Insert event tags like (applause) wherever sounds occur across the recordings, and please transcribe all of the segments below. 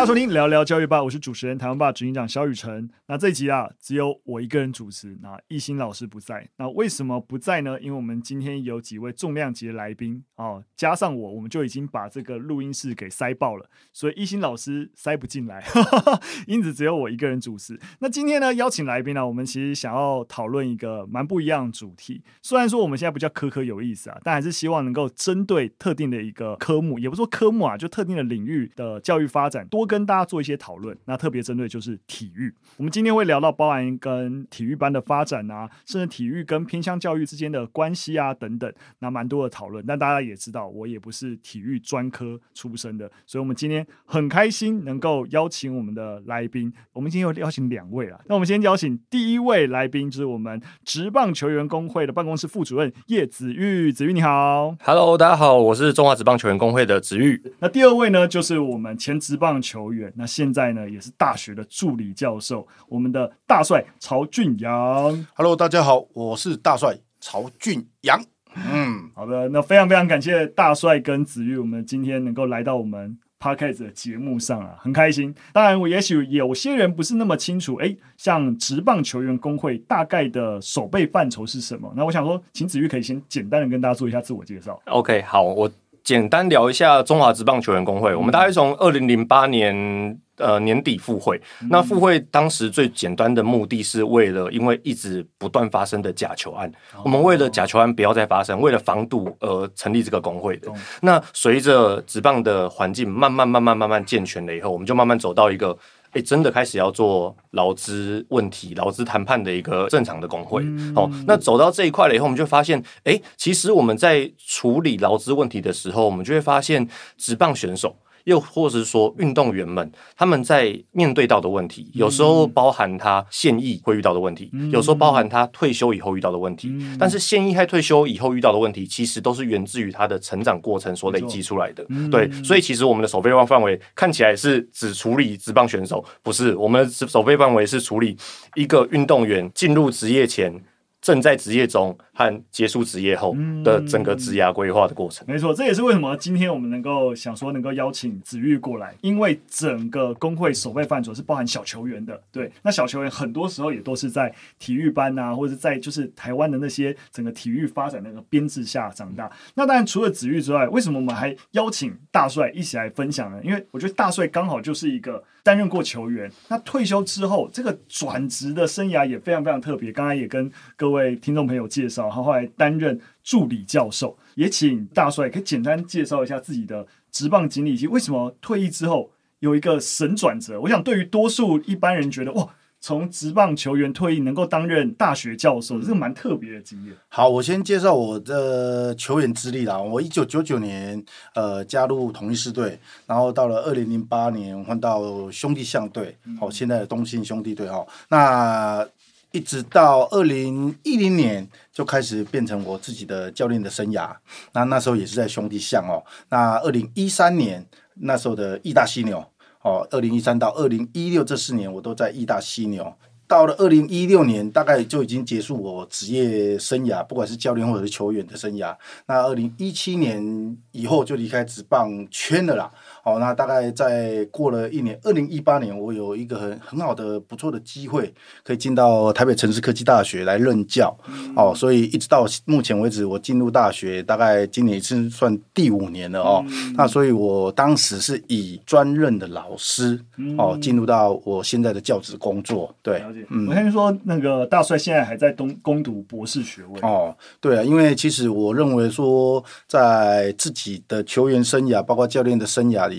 大家收听聊聊教育吧，我是主持人台湾爸执行长萧宇辰。那这一集啊，只有我一个人主持，那艺兴老师不在。那为什么不在呢？因为我们今天有几位重量级的来宾哦，加上我，我们就已经把这个录音室给塞爆了，所以艺兴老师塞不进来，(laughs) 因此只有我一个人主持。那今天呢，邀请来宾呢，我们其实想要讨论一个蛮不一样的主题。虽然说我们现在不叫科科有意思啊，但还是希望能够针对特定的一个科目，也不说科目啊，就特定的领域的教育发展多跟大家做一些讨论，那特别针对就是体育。我们今天会聊到包含跟体育班的发展啊，甚至体育跟偏乡教育之间的关系啊等等，那蛮多的讨论。但大家也知道，我也不是体育专科出身的，所以我们今天很开心能够邀请我们的来宾。我们今天有邀请两位啊，那我们先邀请第一位来宾，就是我们职棒球员工会的办公室副主任叶子玉。子玉你好，Hello，大家好，我是中华职棒球员工会的子玉。那第二位呢，就是我们前职棒球。球员，那现在呢也是大学的助理教授，我们的大帅曹俊阳。Hello，大家好，我是大帅曹俊阳。嗯，好的，那非常非常感谢大帅跟子玉，我们今天能够来到我们 Podcast 的节目上啊，很开心。当然，我也许有些人不是那么清楚，哎，像职棒球员工会大概的守备范畴是什么？那我想说，请子玉可以先简单的跟大家做一下自我介绍。OK，好，我。简单聊一下中华职棒球员工会。我们大概从二零零八年呃年底复会。那复会当时最简单的目的是为了，因为一直不断发生的假球案，我们为了假球案不要再发生，为了防堵而成立这个工会的。那随着职棒的环境慢慢慢慢慢慢健全了以后，我们就慢慢走到一个。哎、欸，真的开始要做劳资问题、劳资谈判的一个正常的工会。嗯、哦，那走到这一块了以后，我们就发现，哎、欸，其实我们在处理劳资问题的时候，我们就会发现，职棒选手。又或者是说，运动员们他们在面对到的问题，有时候包含他现役会遇到的问题，有时候包含他退休以后遇到的问题。但是现役和退休以后遇到的问题，其实都是源自于他的成长过程所累积出来的。对，所以其实我们的守备范范围看起来是只处理职棒选手，不是，我们的守备范围是处理一个运动员进入职业前。正在职业中和结束职业后的整个职涯规划的过程。嗯，没错，这也是为什么今天我们能够想说能够邀请子玉过来，因为整个工会守备范畴是包含小球员的。对，那小球员很多时候也都是在体育班啊，或者在就是台湾的那些整个体育发展那个编制下长大。那当然除了子玉之外，为什么我们还邀请大帅一起来分享呢？因为我觉得大帅刚好就是一个。担任过球员，那退休之后，这个转职的生涯也非常非常特别。刚才也跟各位听众朋友介绍，他后后来担任助理教授。也请大帅可以简单介绍一下自己的职棒经历，以及为什么退役之后有一个神转折。我想，对于多数一般人觉得，哇。从职棒球员退役，能够担任大学教授，这个蛮特别的经验。好，我先介绍我的球员资历啦。我一九九九年呃加入统一狮队，然后到了二零零八年换到兄弟象队，好、嗯，现在的东信兄弟队哈。那一直到二零一零年就开始变成我自己的教练的生涯。那那时候也是在兄弟象哦。那二零一三年那时候的义大犀牛。哦，二零一三到二零一六这四年，我都在义大犀牛。到了二零一六年，大概就已经结束我职业生涯，不管是教练或者是球员的生涯。那二零一七年以后就离开职棒圈了啦。好，那大概在过了一年，二零一八年，我有一个很很好的不错的机会，可以进到台北城市科技大学来任教。哦，所以一直到目前为止，我进入大学大概今年是算第五年了哦。那所以我当时是以专任的老师哦，进入到我现在的教职工作。对，嗯，我听说那个大帅现在还在东攻读博士学位。哦，对啊，因为其实我认为说，在自己的球员生涯，包括教练的生涯。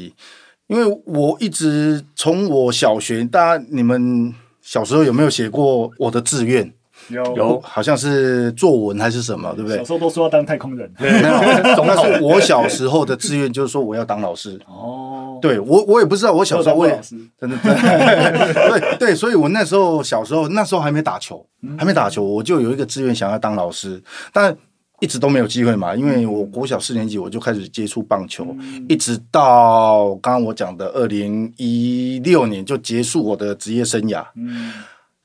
因为我一直从我小学，大家你们小时候有没有写过我的志愿？有，有，好像是作文还是什么，对不对？小时候都说要当太空人。对，(laughs) 那是我小时候的志愿，就是说我要当老师。哦，对我我也不知道，我小时候我也真的真的 (laughs) 对对，所以我那时候小时候那时候还没打球，还没打球，我就有一个志愿想要当老师，但。一直都没有机会嘛，因为我国小四年级我就开始接触棒球，嗯、一直到刚刚我讲的二零一六年就结束我的职业生涯。嗯、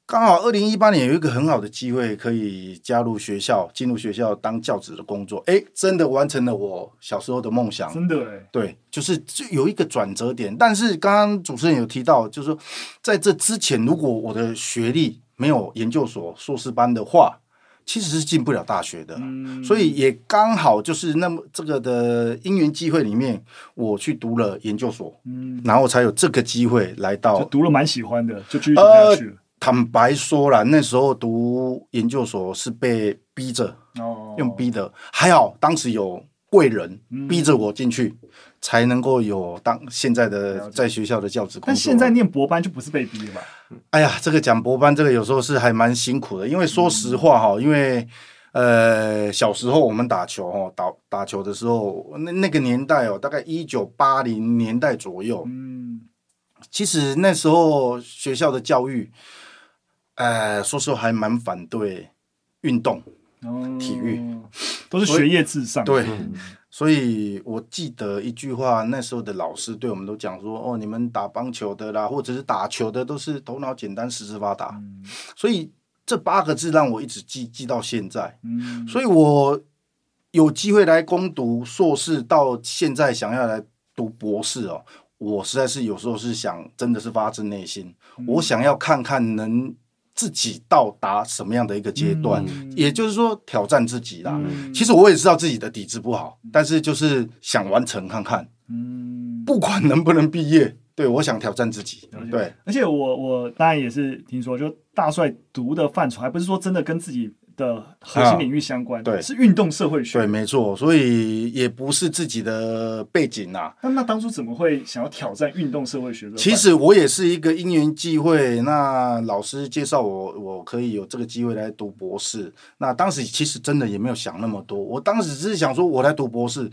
刚好二零一八年有一个很好的机会，可以加入学校，进入学校当教职的工作。哎，真的完成了我小时候的梦想。真的哎，对，就是有一个转折点。但是刚刚主持人有提到，就是说在这之前，如果我的学历没有研究所硕士班的话，其实是进不了大学的。嗯，所以也刚好就是那么这个的因缘机会里面，我去读了研究所，嗯，然后才有这个机会来到，就读了蛮喜欢的，就继续读下去坦白说了，那时候读研究所是被逼着，哦，用逼的，还好当时有贵人逼着我进去，嗯、才能够有当现在的在学校的教职工作。但现在念博班就不是被逼的吧？哎呀，这个讲博班，这个有时候是还蛮辛苦的，因为说实话哈，嗯、因为呃小时候我们打球哦，打打球的时候，那那个年代哦，大概一九八零年代左右，嗯，其实那时候学校的教育。呃，说实话还蛮反对运动、哦、体育，都是学业至上。对，嗯、所以我记得一句话，那时候的老师对我们都讲说：“哦，你们打棒球的啦，或者是打球的，都是头脑简单、四肢发达。嗯”所以这八个字让我一直记记到现在。嗯、所以我有机会来攻读硕士，到现在想要来读博士哦，我实在是有时候是想，真的是发自内心，嗯、我想要看看能。自己到达什么样的一个阶段，嗯、也就是说挑战自己啦。嗯、其实我也知道自己的底子不好，但是就是想完成看看。嗯，不管能不能毕业，对，我想挑战自己。对，而且我我当然也是听说，就大帅读的范畴，还不是说真的跟自己。的核心领域相关，啊、对，是运动社会学，对，没错，所以也不是自己的背景呐、啊。那那当初怎么会想要挑战运动社会学？其实我也是一个因缘际会，那老师介绍我，我可以有这个机会来读博士。那当时其实真的也没有想那么多，我当时只是想说，我来读博士，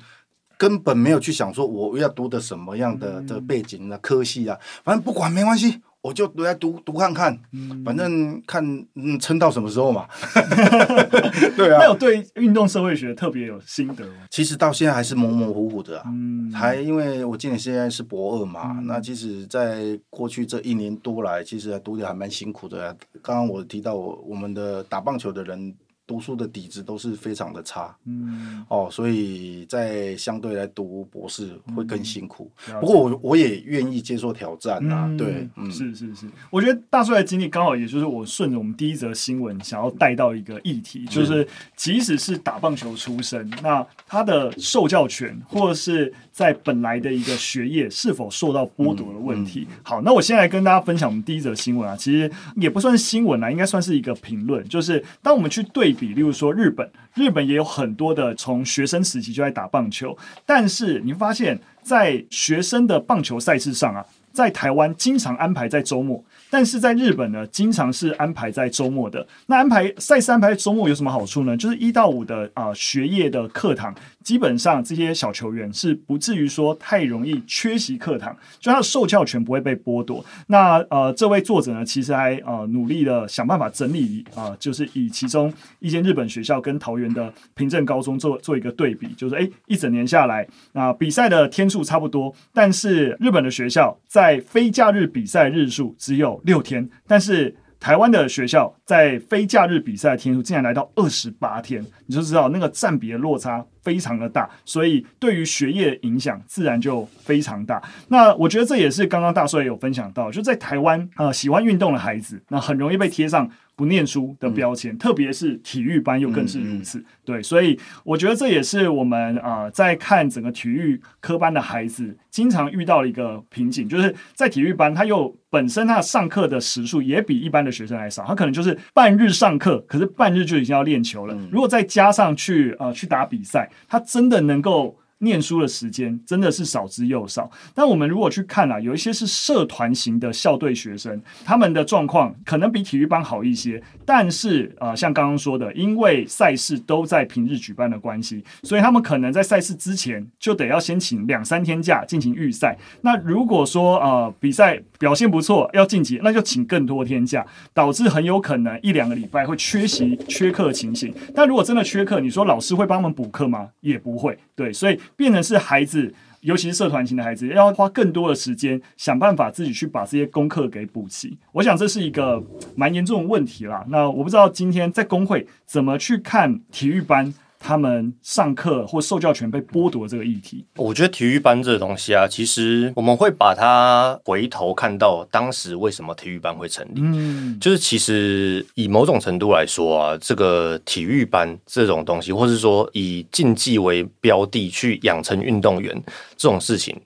根本没有去想说我要读的什么样的的背景的科系啊，反正不管没关系。我就来读读看看，反正看嗯撑到什么时候嘛。(laughs) 对啊，那有对运动社会学特别有心得吗？其实到现在还是模模糊糊的啊。嗯，还因为我今年现在是博二嘛，嗯、那其实在过去这一年多来，其实读的还蛮辛苦的、啊。刚刚我提到我我们的打棒球的人。读书的底子都是非常的差，嗯，哦，所以在相对来读博士会更辛苦。嗯、不过我我也愿意接受挑战啊，嗯、对，嗯，是是。是，我觉得大帅的经历刚好也就是我顺着我们第一则新闻想要带到一个议题，就是即使是打棒球出身，那他的受教权或者是在本来的一个学业是否受到剥夺的问题。嗯嗯、好，那我先来跟大家分享我们第一则新闻啊，其实也不算是新闻啊，应该算是一个评论，就是当我们去对。比例如说日本，日本也有很多的从学生时期就在打棒球，但是你发现，在学生的棒球赛事上啊，在台湾经常安排在周末。但是在日本呢，经常是安排在周末的。那安排赛事安排周末有什么好处呢？就是一到五的啊、学业的课堂，基本上这些小球员是不至于说太容易缺席课堂，就他的受教权不会被剥夺。那呃，这位作者呢，其实还呃努力的想办法整理啊、就是以其中一间日本学校跟桃园的平镇高中做做一个对比，就是诶一整年下来啊、比赛的天数差不多，但是日本的学校在非假日比赛日数只有六天，但是台湾的学校在非假日比赛的天数竟然来到二十八天，你就知道那个占比的落差非常的大，所以对于学业影响自然就非常大。那我觉得这也是刚刚大帅也有分享到，就在台湾啊、呃，喜欢运动的孩子，那很容易被贴上不念书的标签，嗯、特别是体育班又更是如此。嗯嗯、对，所以我觉得这也是我们啊、呃，在看整个体育科班的孩子经常遇到的一个瓶颈，就是在体育班，他又本身他上课的时数也比一般的学生还少，他可能就是半日上课，可是半日就已经要练球了。嗯、如果再加上去呃去打比赛，他真的能够念书的时间真的是少之又少。但我们如果去看啊，有一些是社团型的校队学生，他们的状况可能比体育班好一些。但是呃，像刚刚说的，因为赛事都在平日举办的关系，所以他们可能在赛事之前就得要先请两三天假进行预赛。那如果说呃比赛表现不错要晋级，那就请更多天假，导致很有可能一两个礼拜会缺席缺课情形。但如果真的缺课，你说老师会帮他们补课吗？也不会。对，所以变成是孩子尤其是社团型的孩子，要花更多的时间想办法自己去把这些功课给补齐。我想这是一个蛮严重的问题啦。那我不知道今天在工会怎么去看体育班。他们上课或受教权被剥夺这个议题，我觉得体育班这个东西啊，其实我们会把它回头看到当时为什么体育班会成立。嗯，就是其实以某种程度来说啊，这个体育班这种东西，或是说以竞技为标的去养成运动员这种事情。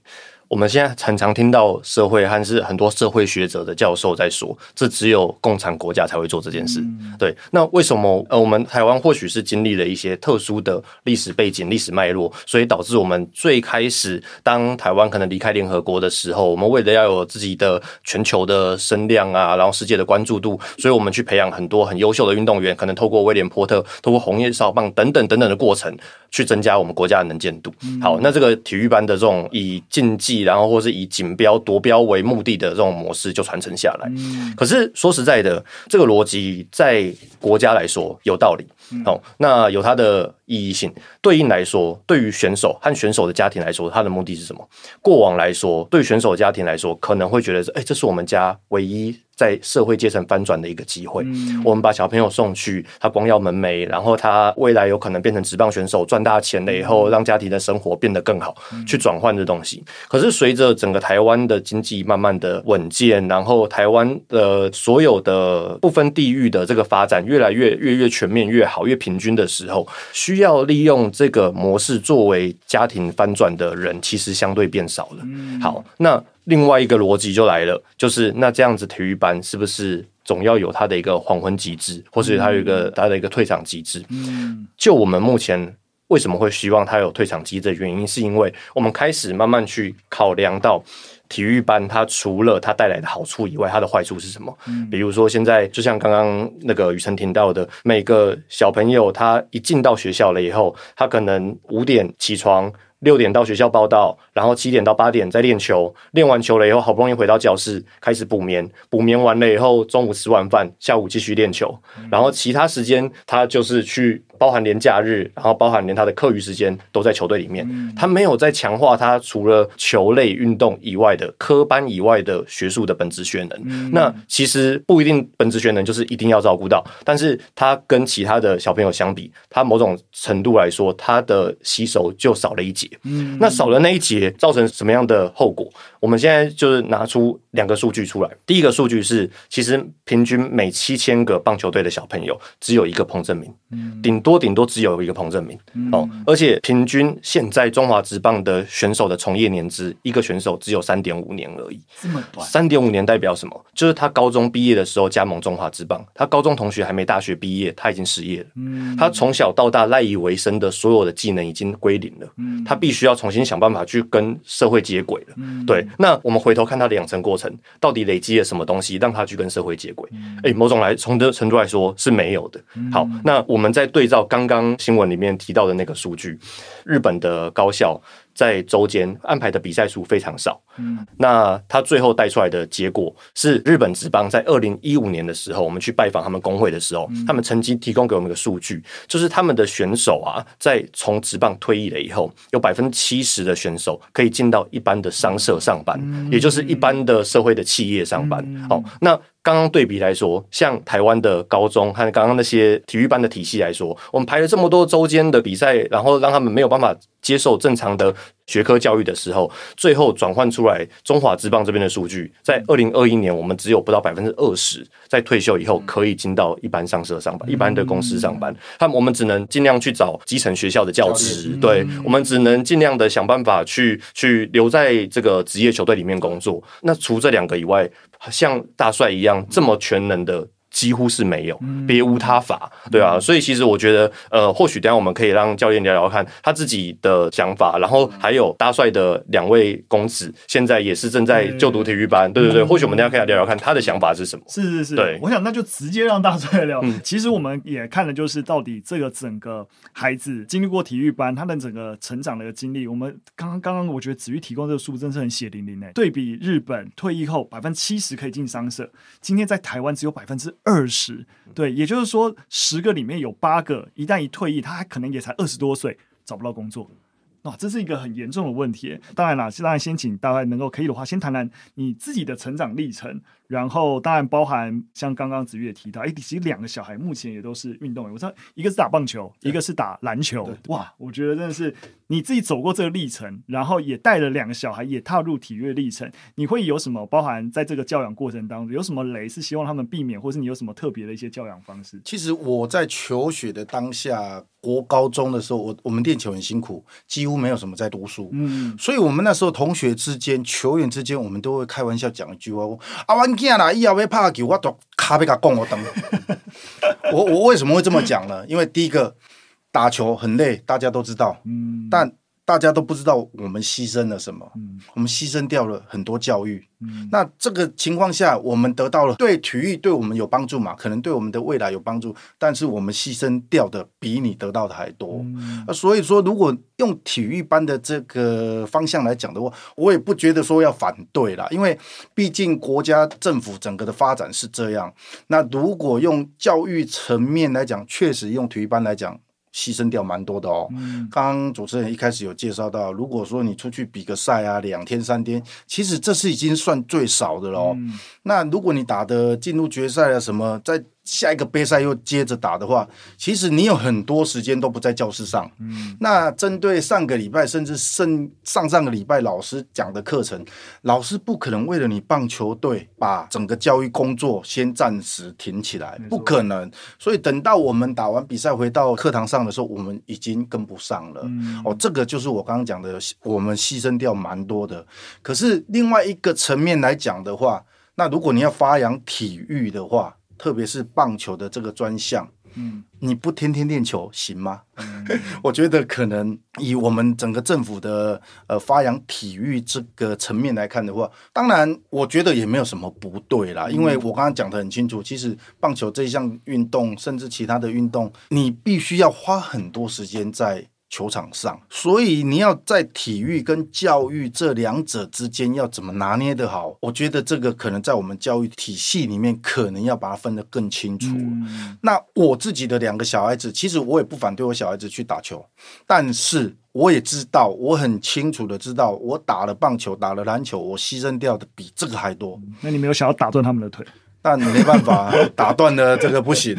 我们现在常常听到社会还是很多社会学者的教授在说，这只有共产国家才会做这件事。对，那为什么呃，我们台湾或许是经历了一些特殊的历史背景、历史脉络，所以导致我们最开始当台湾可能离开联合国的时候，我们为了要有自己的全球的声量啊，然后世界的关注度，所以我们去培养很多很优秀的运动员，可能透过威廉波特、透过红叶少棒等等等等的过程，去增加我们国家的能见度。好，那这个体育班的这种以竞技然后或是以锦标夺标为目的的这种模式就传承下来。可是说实在的，这个逻辑在国家来说有道理。好，那有它的意义性。对应来说，对于选手和选手的家庭来说，他的目的是什么？过往来说，对选手的家庭来说，可能会觉得是，哎，这是我们家唯一。在社会阶层翻转的一个机会，嗯，我们把小朋友送去，他光耀门楣，然后他未来有可能变成职棒选手，赚大钱了以后，让家庭的生活变得更好，嗯，去转换这东西。可是随着整个台湾的经济慢慢的稳健，然后台湾的所有的不分地域的这个发展越来越越越全面越好越平均的时候，需要利用这个模式作为家庭翻转的人，其实相对变少了。嗯，好，那。另外一个逻辑就来了，就是那这样子体育班是不是总要有它的一个黄昏机制，或是它有一个它的一个退场机制？嗯，就我们目前为什么会希望他有退场机制的原因，是因为我们开始慢慢去考量到体育班它除了它带来的好处以外，它的坏处是什么？嗯，比如说现在就像刚刚那个雨辰提到的，每个小朋友他一进到学校了以后，他可能五点起床。六点到学校报到，然后七点到八点再练球，练完球了以后，好不容易回到教室开始补眠，补眠完了以后，中午吃完饭，下午继续练球，然后其他时间他就是去。包含连假日，然后包含连他的课余时间都在球队里面，他没有在强化他除了球类运动以外的科班以外的学术的本质学能。那其实不一定本质学能就是一定要照顾到，但是他跟其他的小朋友相比，他某种程度来说，他的吸收就少了一节。那少了那一节，造成什么样的后果？我们现在就是拿出两个数据出来。第一个数据是，其实平均每七千个棒球队的小朋友，只有一个彭正明，顶多顶多只有一个彭正明哦。而且平均现在中华职棒的选手的从业年资，一个选手只有三点五年而已。这么短？三点五年代表什么？就是他高中毕业的时候加盟中华职棒，他高中同学还没大学毕业，他已经失业了。他从小到大赖以为生的所有的技能已经归零了。他必须要重新想办法去跟社会接轨了。对。那我们回头看他的养成过程，到底累积了什么东西，让他去跟社会接轨？诶，某种来从这程度来说是没有的。好，那我们再对照刚刚新闻里面提到的那个数据，日本的高校。在周间安排的比赛数非常少，嗯，那他最后带出来的结果是，日本职棒在二零一五年的时候，我们去拜访他们工会的时候，他们曾经提供给我们一个数据，就是他们的选手啊，在从职棒退役了以后，有百分之七十的选手可以进到一般的商社上班，也就是一般的社会的企业上班。好，那。刚刚对比来说，像台湾的高中和刚刚那些体育班的体系来说，我们排了这么多周间的比赛，然后让他们没有办法接受正常的学科教育的时候，最后转换出来中华职棒这边的数据，在二零二一年，我们只有不到百分之二十在退休以后可以进到一般上社上班，一般的公司上班。他们我们只能尽量去找基层学校的教职，对，我们只能尽量的想办法去去留在这个职业球队里面工作。那除这两个以外，像大帅一样这么全能的。几乎是没有，别无他法，对啊，所以其实我觉得，呃，或许等下我们可以让教练聊聊看他自己的想法，然后还有大帅的两位公子，现在也是正在就读体育班，对对对，或许我们等下可以聊聊看他的想法是什么。是是是，对，我想那就直接让大帅聊。其实我们也看的就是到底这个整个孩子经历过体育班，他的整个成长的经历。我们刚刚刚刚我觉得子玉提供这个数真是很血淋淋诶，对比日本退役后百分之七十可以进商社，今天在台湾只有百分之。二十，对，也就是说，十个里面有八个，一旦一退役，他还可能也才二十多岁，找不到工作。哇，这是一个很严重的问题。当然了，当然先请大概能够可以的话，先谈谈你自己的成长历程。然后当然包含像刚刚子玉也提到，哎，其实两个小孩目前也都是运动员。我知道一个是打棒球，一个是打篮球。哇，我觉得真的是你自己走过这个历程，然后也带了两个小孩也踏入体育的历程。你会有什么包含在这个教养过程当中有什么雷是希望他们避免，或是你有什么特别的一些教养方式？其实我在求学的当下，国高中的时候，我我们练球很辛苦，几乎没有什么在读书。嗯，所以我们那时候同学之间、球员之间，我们都会开玩笑讲一句话：啊，我囝啦，以后要拍球，我都卡被他供我等。我我为什么会这么讲呢？因为第一个打球很累，大家都知道。嗯，但。大家都不知道我们牺牲了什么，嗯、我们牺牲掉了很多教育。嗯、那这个情况下，我们得到了对体育对我们有帮助嘛？可能对我们的未来有帮助，但是我们牺牲掉的比你得到的还多。嗯、所以说，如果用体育班的这个方向来讲的话，我也不觉得说要反对啦，因为毕竟国家政府整个的发展是这样。那如果用教育层面来讲，确实用体育班来讲。牺牲掉蛮多的哦。刚刚主持人一开始有介绍到，如果说你出去比个赛啊，两天三天，其实这是已经算最少的了哦。那如果你打的进入决赛啊什么，在下一个杯赛又接着打的话，其实你有很多时间都不在教室上。嗯，那针对上个礼拜甚至上上上个礼拜老师讲的课程，老师不可能为了你棒球队把整个教育工作先暂时停起来，不可能。所以等到我们打完比赛回到课堂上的时候，我们已经跟不上了。嗯，哦，这个就是我刚刚讲的，我们牺牲掉蛮多的。可是另外一个层面来讲的话，那如果你要发扬体育的话，特别是棒球的这个专项，嗯，你不天天练球行吗？嗯、(laughs) 我觉得可能以我们整个政府的呃发扬体育这个层面来看的话，当然我觉得也没有什么不对啦，因为我刚刚讲的很清楚，其实棒球这一项运动，甚至其他的运动，你必须要花很多时间在。球场上，所以你要在体育跟教育这两者之间要怎么拿捏得好？我觉得这个可能在我们教育体系里面，可能要把它分得更清楚。嗯、那我自己的两个小孩子，其实我也不反对我小孩子去打球，但是我也知道，我很清楚的知道，我打了棒球，打了篮球，我牺牲掉的比这个还多。那你没有想要打断他们的腿？但没办法，(laughs) 打断了这个不行。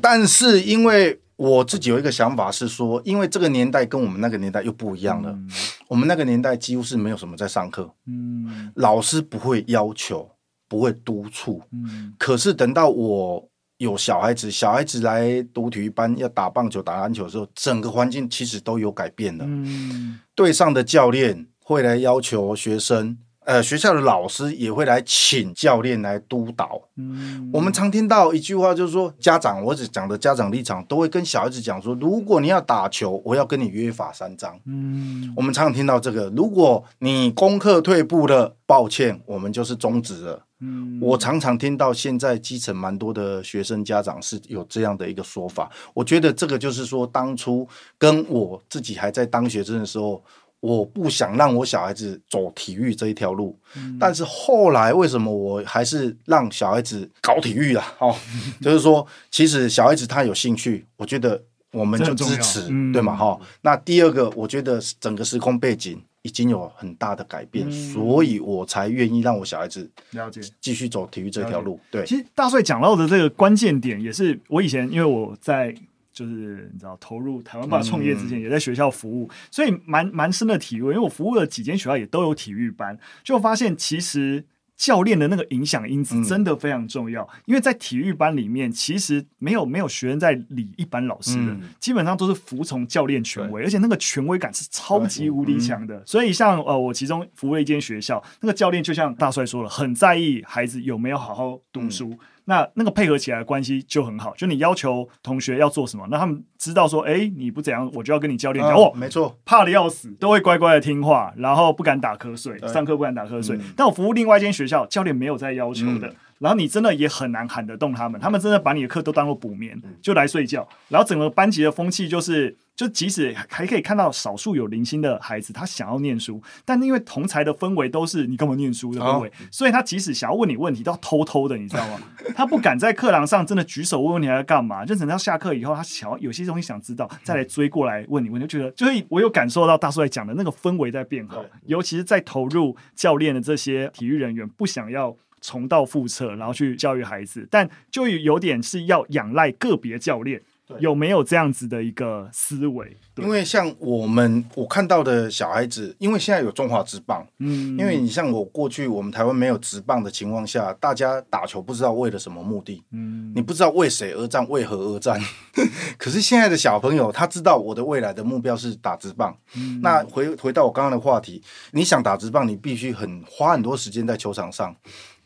但是因为。我自己有一个想法是说，因为这个年代跟我们那个年代又不一样了。嗯、我们那个年代几乎是没有什么在上课，嗯，老师不会要求，不会督促，嗯。可是等到我有小孩子，小孩子来读体育班，要打棒球、打篮球的时候，整个环境其实都有改变了。嗯，队上的教练会来要求学生。呃，学校的老师也会来请教练来督导。嗯，我们常听到一句话，就是说家长，我只讲的家长立场，都会跟小孩子讲说，如果你要打球，我要跟你约法三章。嗯，我们常常听到这个，如果你功课退步了，抱歉，我们就是终止了。嗯，我常常听到现在基层蛮多的学生家长是有这样的一个说法。我觉得这个就是说，当初跟我自己还在当学生的时候。我不想让我小孩子走体育这一条路，嗯、但是后来为什么我还是让小孩子搞体育了？哦，(laughs) 就是说，其实小孩子他有兴趣，我觉得我们就支持，嗯、对吗？哈、哦。那第二个，我觉得整个时空背景已经有很大的改变，嗯、所以我才愿意让我小孩子了解继续走体育这条路。对，其实大帅讲到的这个关键点，也是我以前因为我在。就是你知道，投入台湾吧创业之前，也在学校服务，嗯、所以蛮蛮深的体会。因为我服务了几间学校，也都有体育班，就发现其实教练的那个影响因子真的非常重要。嗯、因为在体育班里面，其实没有没有学生在理一般老师的，嗯、基本上都是服从教练权威，而且那个权威感是超级无敌强的。嗯、所以像呃，我其中服务了一间学校，那个教练就像大帅说了，很在意孩子有没有好好读书。嗯那那个配合起来的关系就很好，就你要求同学要做什么，那他们知道说，哎、欸，你不怎样，我就要跟你教练讲，哦，没错，怕的要死，都会乖乖的听话，然后不敢打瞌睡，上课不敢打瞌睡。嗯、但我服务另外一间学校，教练没有在要求的，嗯、然后你真的也很难喊得动他们，他们真的把你的课都当做补眠，就来睡觉，然后整个班级的风气就是。就即使还可以看到少数有零星的孩子，他想要念书，但因为同才的氛围都是你干嘛念书的氛围，哦、所以他即使想要问你问题，都要偷偷的，你知道吗？(laughs) 他不敢在课堂上真的举手问问题，还要干嘛？就等到下课以后，他想要有些东西想知道，再来追过来问你问题，就觉得就是我有感受到大叔在讲的那个氛围在变好，尤其是在投入教练的这些体育人员不想要重蹈覆辙，然后去教育孩子，但就有点是要仰赖个别教练。有没有这样子的一个思维？因为像我们我看到的小孩子，因为现在有中华职棒，嗯，因为你像我过去我们台湾没有职棒的情况下，大家打球不知道为了什么目的，嗯，你不知道为谁而战，为何而战。(laughs) 可是现在的小朋友，他知道我的未来的目标是打职棒。嗯，那回回到我刚刚的话题，你想打职棒，你必须很花很多时间在球场上。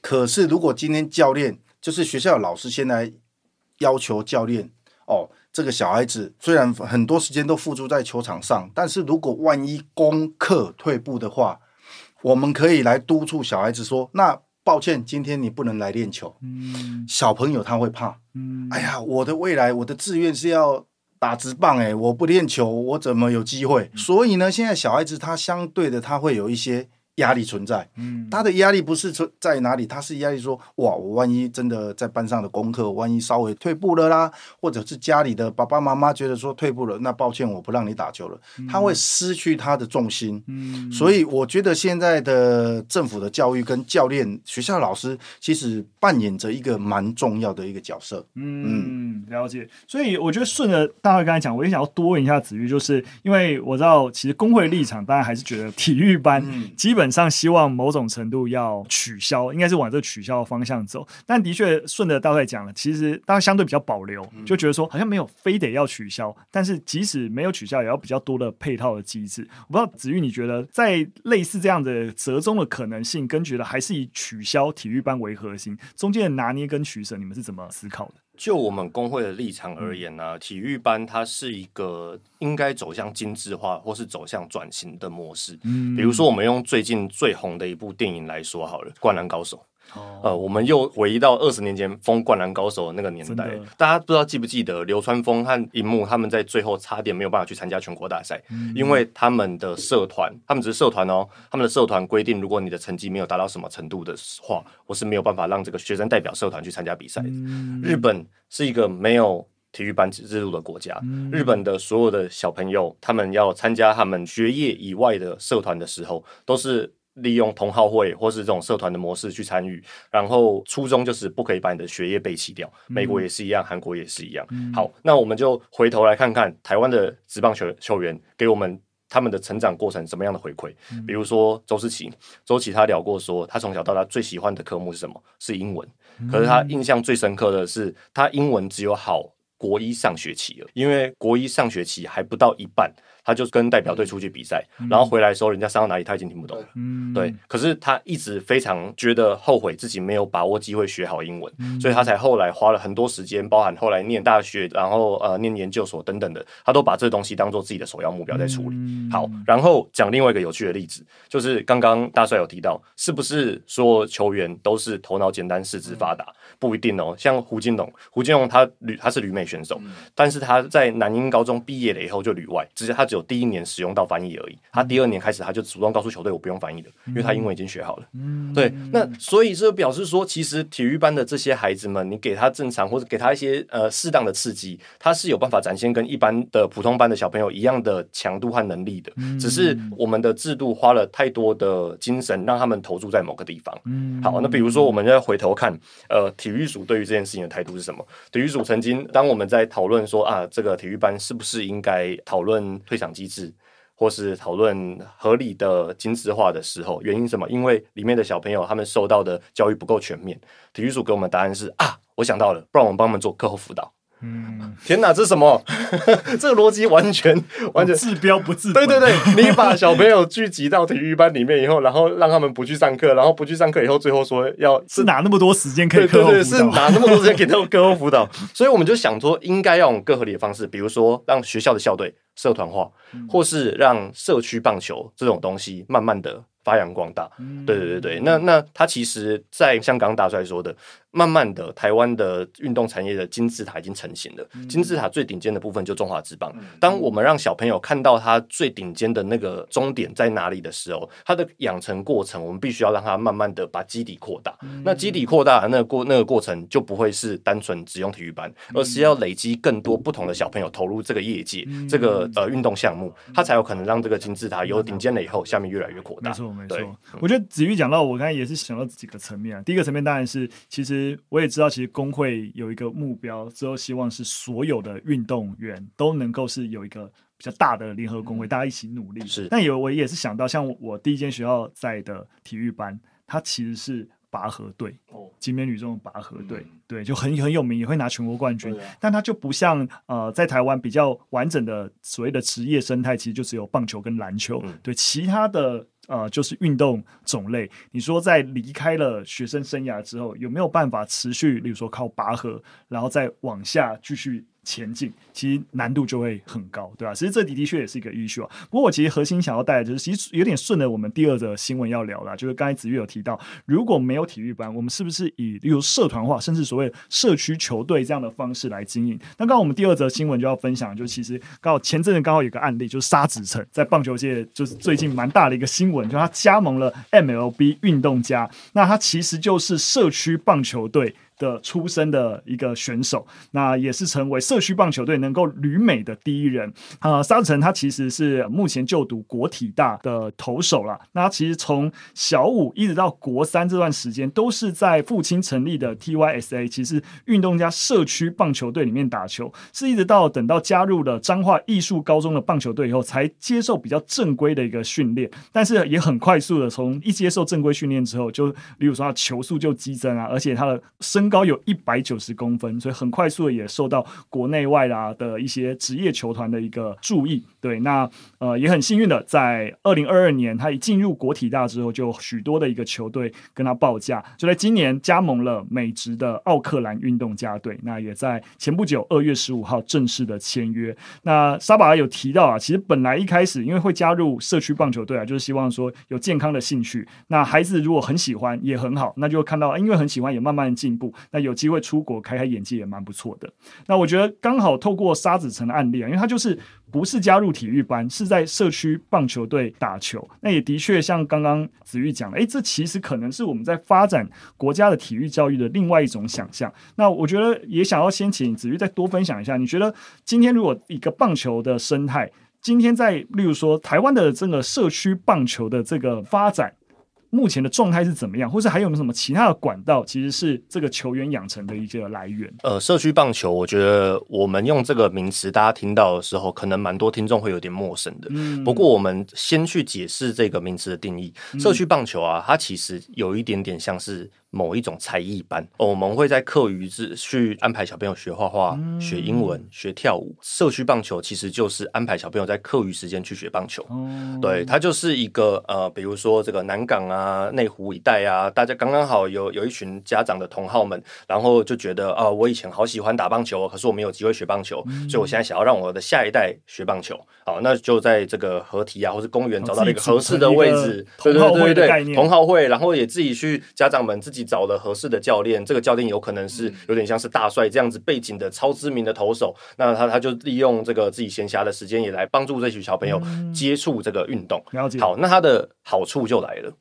可是如果今天教练就是学校的老师，先来要求教练。哦，这个小孩子虽然很多时间都付诸在球场上，但是如果万一功课退步的话，我们可以来督促小孩子说：“那抱歉，今天你不能来练球。”嗯，小朋友他会怕。嗯，哎呀，我的未来，我的志愿是要打直棒，哎，我不练球，我怎么有机会？嗯，所以呢，现在小孩子他相对的他会有一些。压力存在，嗯，他的压力不是存在哪里，他是压力说，哇，我万一真的在班上的功课，万一稍微退步了啦，或者是家里的爸爸妈妈觉得说退步了，那抱歉，我不让你打球了，嗯、他会失去他的重心，嗯，所以我觉得现在的政府的教育跟教练、学校老师其实扮演着一个蛮重要的一个角色，嗯，嗯，了解。所以我觉得顺着大卫刚才讲，我也想要多问一下子玉，就是因为我知道其实工会立场，当然还是觉得体育班基本。上希望某种程度要取消，应该是往这个取消的方向走。但的确顺着大概讲了，其实大家相对比较保留，就觉得说好像没有非得要取消。但是即使没有取消，也要比较多的配套的机制。我不知道子玉，你觉得在类似这样的折中的可能性，跟觉得还是以取消体育班为核心，中间的拿捏跟取舍，你们是怎么思考的？就我们工会的立场而言呢、啊，体育班它是一个应该走向精致化或是走向转型的模式。嗯，比如说我们用最近最红的一部电影来说好了，《灌篮高手》。哦、呃，我们又回忆到二十年前封《灌篮高手》的那个年代，大家不知道记不记得流川枫和樱木他们在最后差点没有办法去参加全国大赛，嗯、因为他们的社团，他们只是社团哦，他们的社团规定，如果你的成绩没有达到什么程度的话，我是没有办法让这个学生代表社团去参加比赛。嗯、日本是一个没有体育班制度的国家，嗯、日本的所有的小朋友，他们要参加他们学业以外的社团的时候，都是。利用同好会或是这种社团的模式去参与，然后初衷就是不可以把你的学业背弃掉。美国也是一样，韩国也是一样。好，那我们就回头来看看台湾的职棒球球员给我们他们的成长过程什么样的回馈。比如说周思齐，周琦他聊过说，他从小到大最喜欢的科目是什么？是英文。可是他印象最深刻的是，他英文只有好国一上学期了，因为国一上学期还不到一半。他就跟代表队出去比赛，嗯、然后回来的时候，人家上到哪里他已经听不懂了。嗯，对。可是他一直非常觉得后悔自己没有把握机会学好英文，嗯、所以他才后来花了很多时间，包含后来念大学，然后呃念研究所等等的，他都把这东西当做自己的首要目标在处理。嗯、好，然后讲另外一个有趣的例子，就是刚刚大帅有提到，是不是说球员都是头脑简单、四肢发达？嗯、不一定哦。像胡金龙，胡金龙他旅他是旅美选手，嗯、但是他在南英高中毕业了以后就旅外，只是他只。有第一年使用到翻译而已，他第二年开始他就主动告诉球队，我不用翻译的，因为他英文已经学好了。嗯，对，那所以这表示说，其实体育班的这些孩子们，你给他正常或者给他一些呃适当的刺激，他是有办法展现跟一般的普通班的小朋友一样的强度和能力的。只是我们的制度花了太多的精神让他们投注在某个地方。嗯，好，那比如说我们要回头看，呃，体育署对于这件事情的态度是什么？体育署曾经当我们在讨论说啊，这个体育班是不是应该讨论退场机制，或是讨论合理的精致化的时候，原因什么？因为里面的小朋友他们受到的教育不够全面。体育署给我们答案是啊，我想到了，不然我们帮他们做课后辅导。嗯，天哪，这是什么？(laughs) 这个逻辑完全完全治标不治本。对对对，你把小朋友聚集到体育班里面以后，然后让他们不去上课，然后不去上课以后，最后说要是哪那么多时间可以课后辅导？是哪那么多时间给他们课后辅导？所以我们就想说，应该要用更合理的方式，比如说让学校的校队社团化，或是让社区棒球这种东西慢慢的发扬光大。对对对对，那那他其实，在像刚刚大帅说的。慢慢的，台湾的运动产业的金字塔已经成型了。金字塔最顶尖的部分就中华之棒。当我们让小朋友看到他最顶尖的那个终点在哪里的时候，他的养成过程，我们必须要让他慢慢的把基底扩大。那基底扩大的那个过那个过程，就不会是单纯只用体育班，而是要累积更多不同的小朋友投入这个业界，这个呃运动项目，他才有可能让这个金字塔有顶尖了以后，下面越来越扩大。没错，没错。我觉得子玉讲到，我刚才也是想到几个层面啊。第一个层面当然是，其实。我也知道，其实工会有一个目标，之后希望是所有的运动员都能够是有一个比较大的联合工会，大家一起努力。是，但有我也是想到，像我第一间学校在的体育班，它其实是拔河队哦，景美女中的拔河队，对，就很很有名，也会拿全国冠军。但它就不像呃，在台湾比较完整的所谓的职业生态，其实就只有棒球跟篮球，对，其他的。呃，就是运动种类，你说在离开了学生生涯之后，有没有办法持续，例如说靠拔河，然后再往下继续？前进其实难度就会很高，对吧？其实这的的确也是一个 issue 啊。不过我其实核心想要带的就是，其实有点顺着我们第二则新闻要聊啦，就是刚才子玉有提到，如果没有体育班，我们是不是以例如社团化，甚至所谓社区球队这样的方式来经营？那刚刚我们第二则新闻就要分享，就其实刚好前阵子刚好有个案例，就是沙子宸在棒球界就是最近蛮大的一个新闻，就他加盟了 MLB 运动家，那他其实就是社区棒球队。的出身的一个选手，那也是成为社区棒球队能够旅美的第一人啊。沙子宸他其实是目前就读国体大的投手了。那其实从小五一直到国三这段时间，都是在父亲成立的 TYSA，其实运动家社区棒球队里面打球。是一直到等到加入了彰化艺术高中的棒球队以后，才接受比较正规的一个训练。但是也很快速的，从一接受正规训练之后，就例如说他球速就激增啊，而且他的身身高有一百九十公分，所以很快速的也受到国内外啦的一些职业球团的一个注意。对，那呃也很幸运的，在二零二二年他一进入国体大之后，就许多的一个球队跟他报价，就在今年加盟了美职的奥克兰运动家队。那也在前不久二月十五号正式的签约。那沙爸有提到啊，其实本来一开始因为会加入社区棒球队啊，就是希望说有健康的兴趣。那孩子如果很喜欢也很好，那就看到因为很喜欢也慢慢进步。那有机会出国开开眼界也蛮不错的。那我觉得刚好透过沙子城的案例啊，因为他就是不是加入体育班，是在社区棒球队打球。那也的确像刚刚子玉讲的，诶，这其实可能是我们在发展国家的体育教育的另外一种想象。那我觉得也想要先请子玉再多分享一下，你觉得今天如果一个棒球的生态，今天在例如说台湾的这个社区棒球的这个发展。目前的状态是怎么样，或是还有没有什么其他的管道，其实是这个球员养成的一个来源？呃，社区棒球，我觉得我们用这个名词，大家听到的时候，可能蛮多听众会有点陌生的。嗯，不过我们先去解释这个名词的定义。社区棒球啊，它其实有一点点像是。某一种才艺班，我们会在课余日去安排小朋友学画画、嗯、学英文、学跳舞。社区棒球其实就是安排小朋友在课余时间去学棒球。嗯、对，它就是一个呃，比如说这个南港啊、内湖一带啊，大家刚刚好有有一群家长的同好们，然后就觉得啊、呃，我以前好喜欢打棒球，可是我没有机会学棒球，嗯、所以我现在想要让我的下一代学棒球。好，那就在这个合体啊，或是公园找到一个合适的位置，对对对对，同好会，然后也自己去家长们自己。找了合适的教练，这个教练有可能是有点像是大帅这样子背景的超知名的投手，那他他就利用这个自己闲暇的时间，也来帮助这群小朋友接触这个运动。好，那他的好处就来了，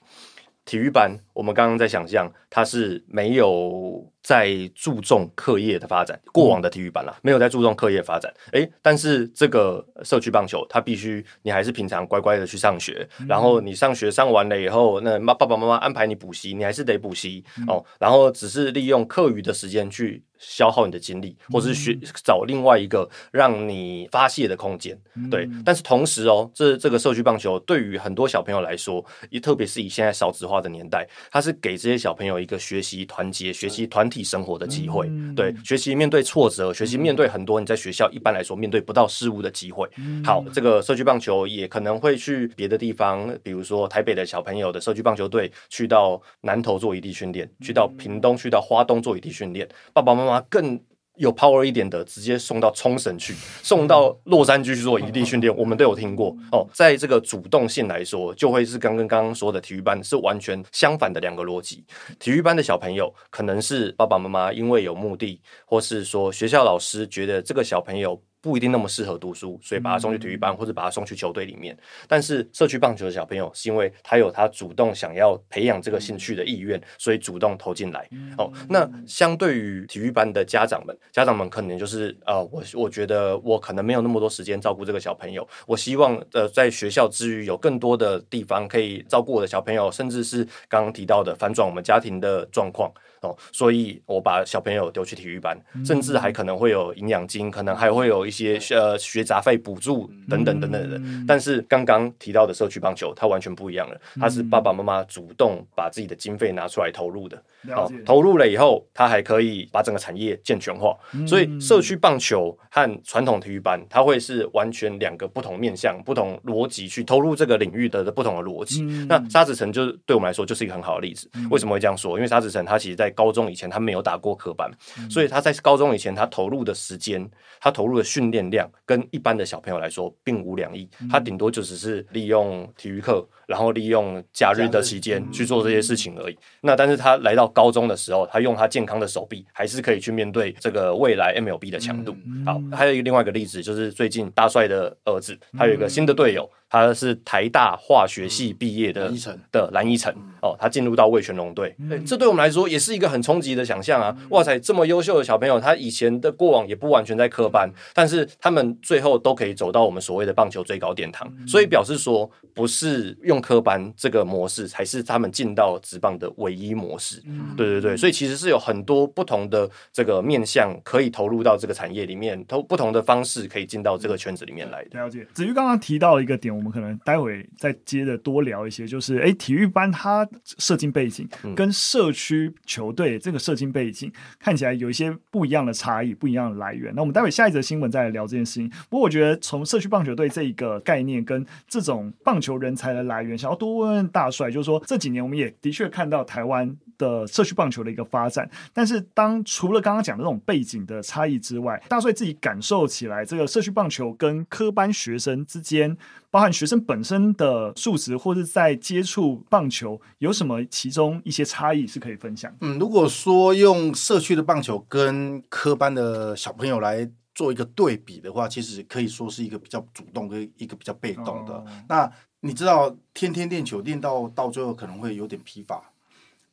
体育班，我们刚刚在想象，他是没有。在注重课业的发展，过往的体育班啦，没有在注重课业发展。诶，但是这个社区棒球，它必须你还是平常乖乖的去上学，然后你上学上完了以后，那妈爸爸妈妈安排你补习，你还是得补习哦。然后只是利用课余的时间去消耗你的精力，或是学找另外一个让你发泄的空间。对，但是同时哦，这这个社区棒球对于很多小朋友来说，也特别是以现在少子化的年代，它是给这些小朋友一个学习团结、学习团体。生活的机会，对，学习面对挫折，学习面对很多你在学校一般来说面对不到事物的机会。好，这个社区棒球也可能会去别的地方，比如说台北的小朋友的社区棒球队，去到南投做异地训练，去到屏东，去到花东做异地训练。爸爸妈妈更有 power 一点的，直接送到冲绳去，送到洛杉矶去做移地训练，我们都有听过哦。在这个主动性来说，就会是刚跟刚刚说的体育班是完全相反的两个逻辑。体育班的小朋友可能是爸爸妈妈因为有目的，或是说学校老师觉得这个小朋友。不一定那么适合读书，所以把他送去体育班，或者把他送去球队里面。但是社区棒球的小朋友是因为他有他主动想要培养这个兴趣的意愿，所以主动投进来。哦，那相对于体育班的家长们，家长们可能就是呃，我我觉得我可能没有那么多时间照顾这个小朋友，我希望呃在学校之余有更多的地方可以照顾我的小朋友，甚至是刚刚提到的反转我们家庭的状况。哦，所以我把小朋友丢去体育班，甚至还可能会有营养金，可能还会有一些呃学杂费补助等等等等的。但是刚刚提到的社区棒球，它完全不一样了，它是爸爸妈妈主动把自己的经费拿出来投入的。好，投入了以后，它还可以把整个产业健全化。所以社区棒球和传统体育班，它会是完全两个不同面向、不同逻辑去投入这个领域的不同的逻辑。那沙子城就是对我们来说就是一个很好的例子。为什么会这样说？因为沙子城它其实在高中以前他没有打过科班，所以他在高中以前他投入的时间，他投入的训练量跟一般的小朋友来说并无两异，他顶多就只是利用体育课，然后利用假日的期间去做这些事情而已。那但是他来到高中的时候，他用他健康的手臂，还是可以去面对这个未来 MLB 的强度。好，还有一个另外一个例子，就是最近大帅的儿子，他有一个新的队友。他是台大化学系毕业的的蓝一成哦，他进入到味全龙队，这对我们来说也是一个很冲击的想象啊！哇塞，这么优秀的小朋友，他以前的过往也不完全在科班，但是他们最后都可以走到我们所谓的棒球最高殿堂，所以表示说，不是用科班这个模式才是他们进到职棒的唯一模式。对对对，所以其实是有很多不同的这个面向可以投入到这个产业里面，投不同的方式可以进到这个圈子里面来的。了解，子瑜刚刚提到一个点。我们可能待会再接着多聊一些，就是哎，体育班它社经背景跟社区球队这个社经背景看起来有一些不一样的差异，不一样的来源。那我们待会下一则新闻再来聊这件事情。不过我觉得从社区棒球队这一个概念跟这种棒球人才的来源，想要多问问大帅，就是说这几年我们也的确看到台湾的社区棒球的一个发展，但是当除了刚刚讲的这种背景的差异之外，大帅自己感受起来，这个社区棒球跟科班学生之间。包含学生本身的素质，或者在接触棒球有什么其中一些差异是可以分享？嗯，如果说用社区的棒球跟科班的小朋友来做一个对比的话，其实可以说是一个比较主动跟一个比较被动的。哦、那你知道，天天练球练到到最后可能会有点疲乏，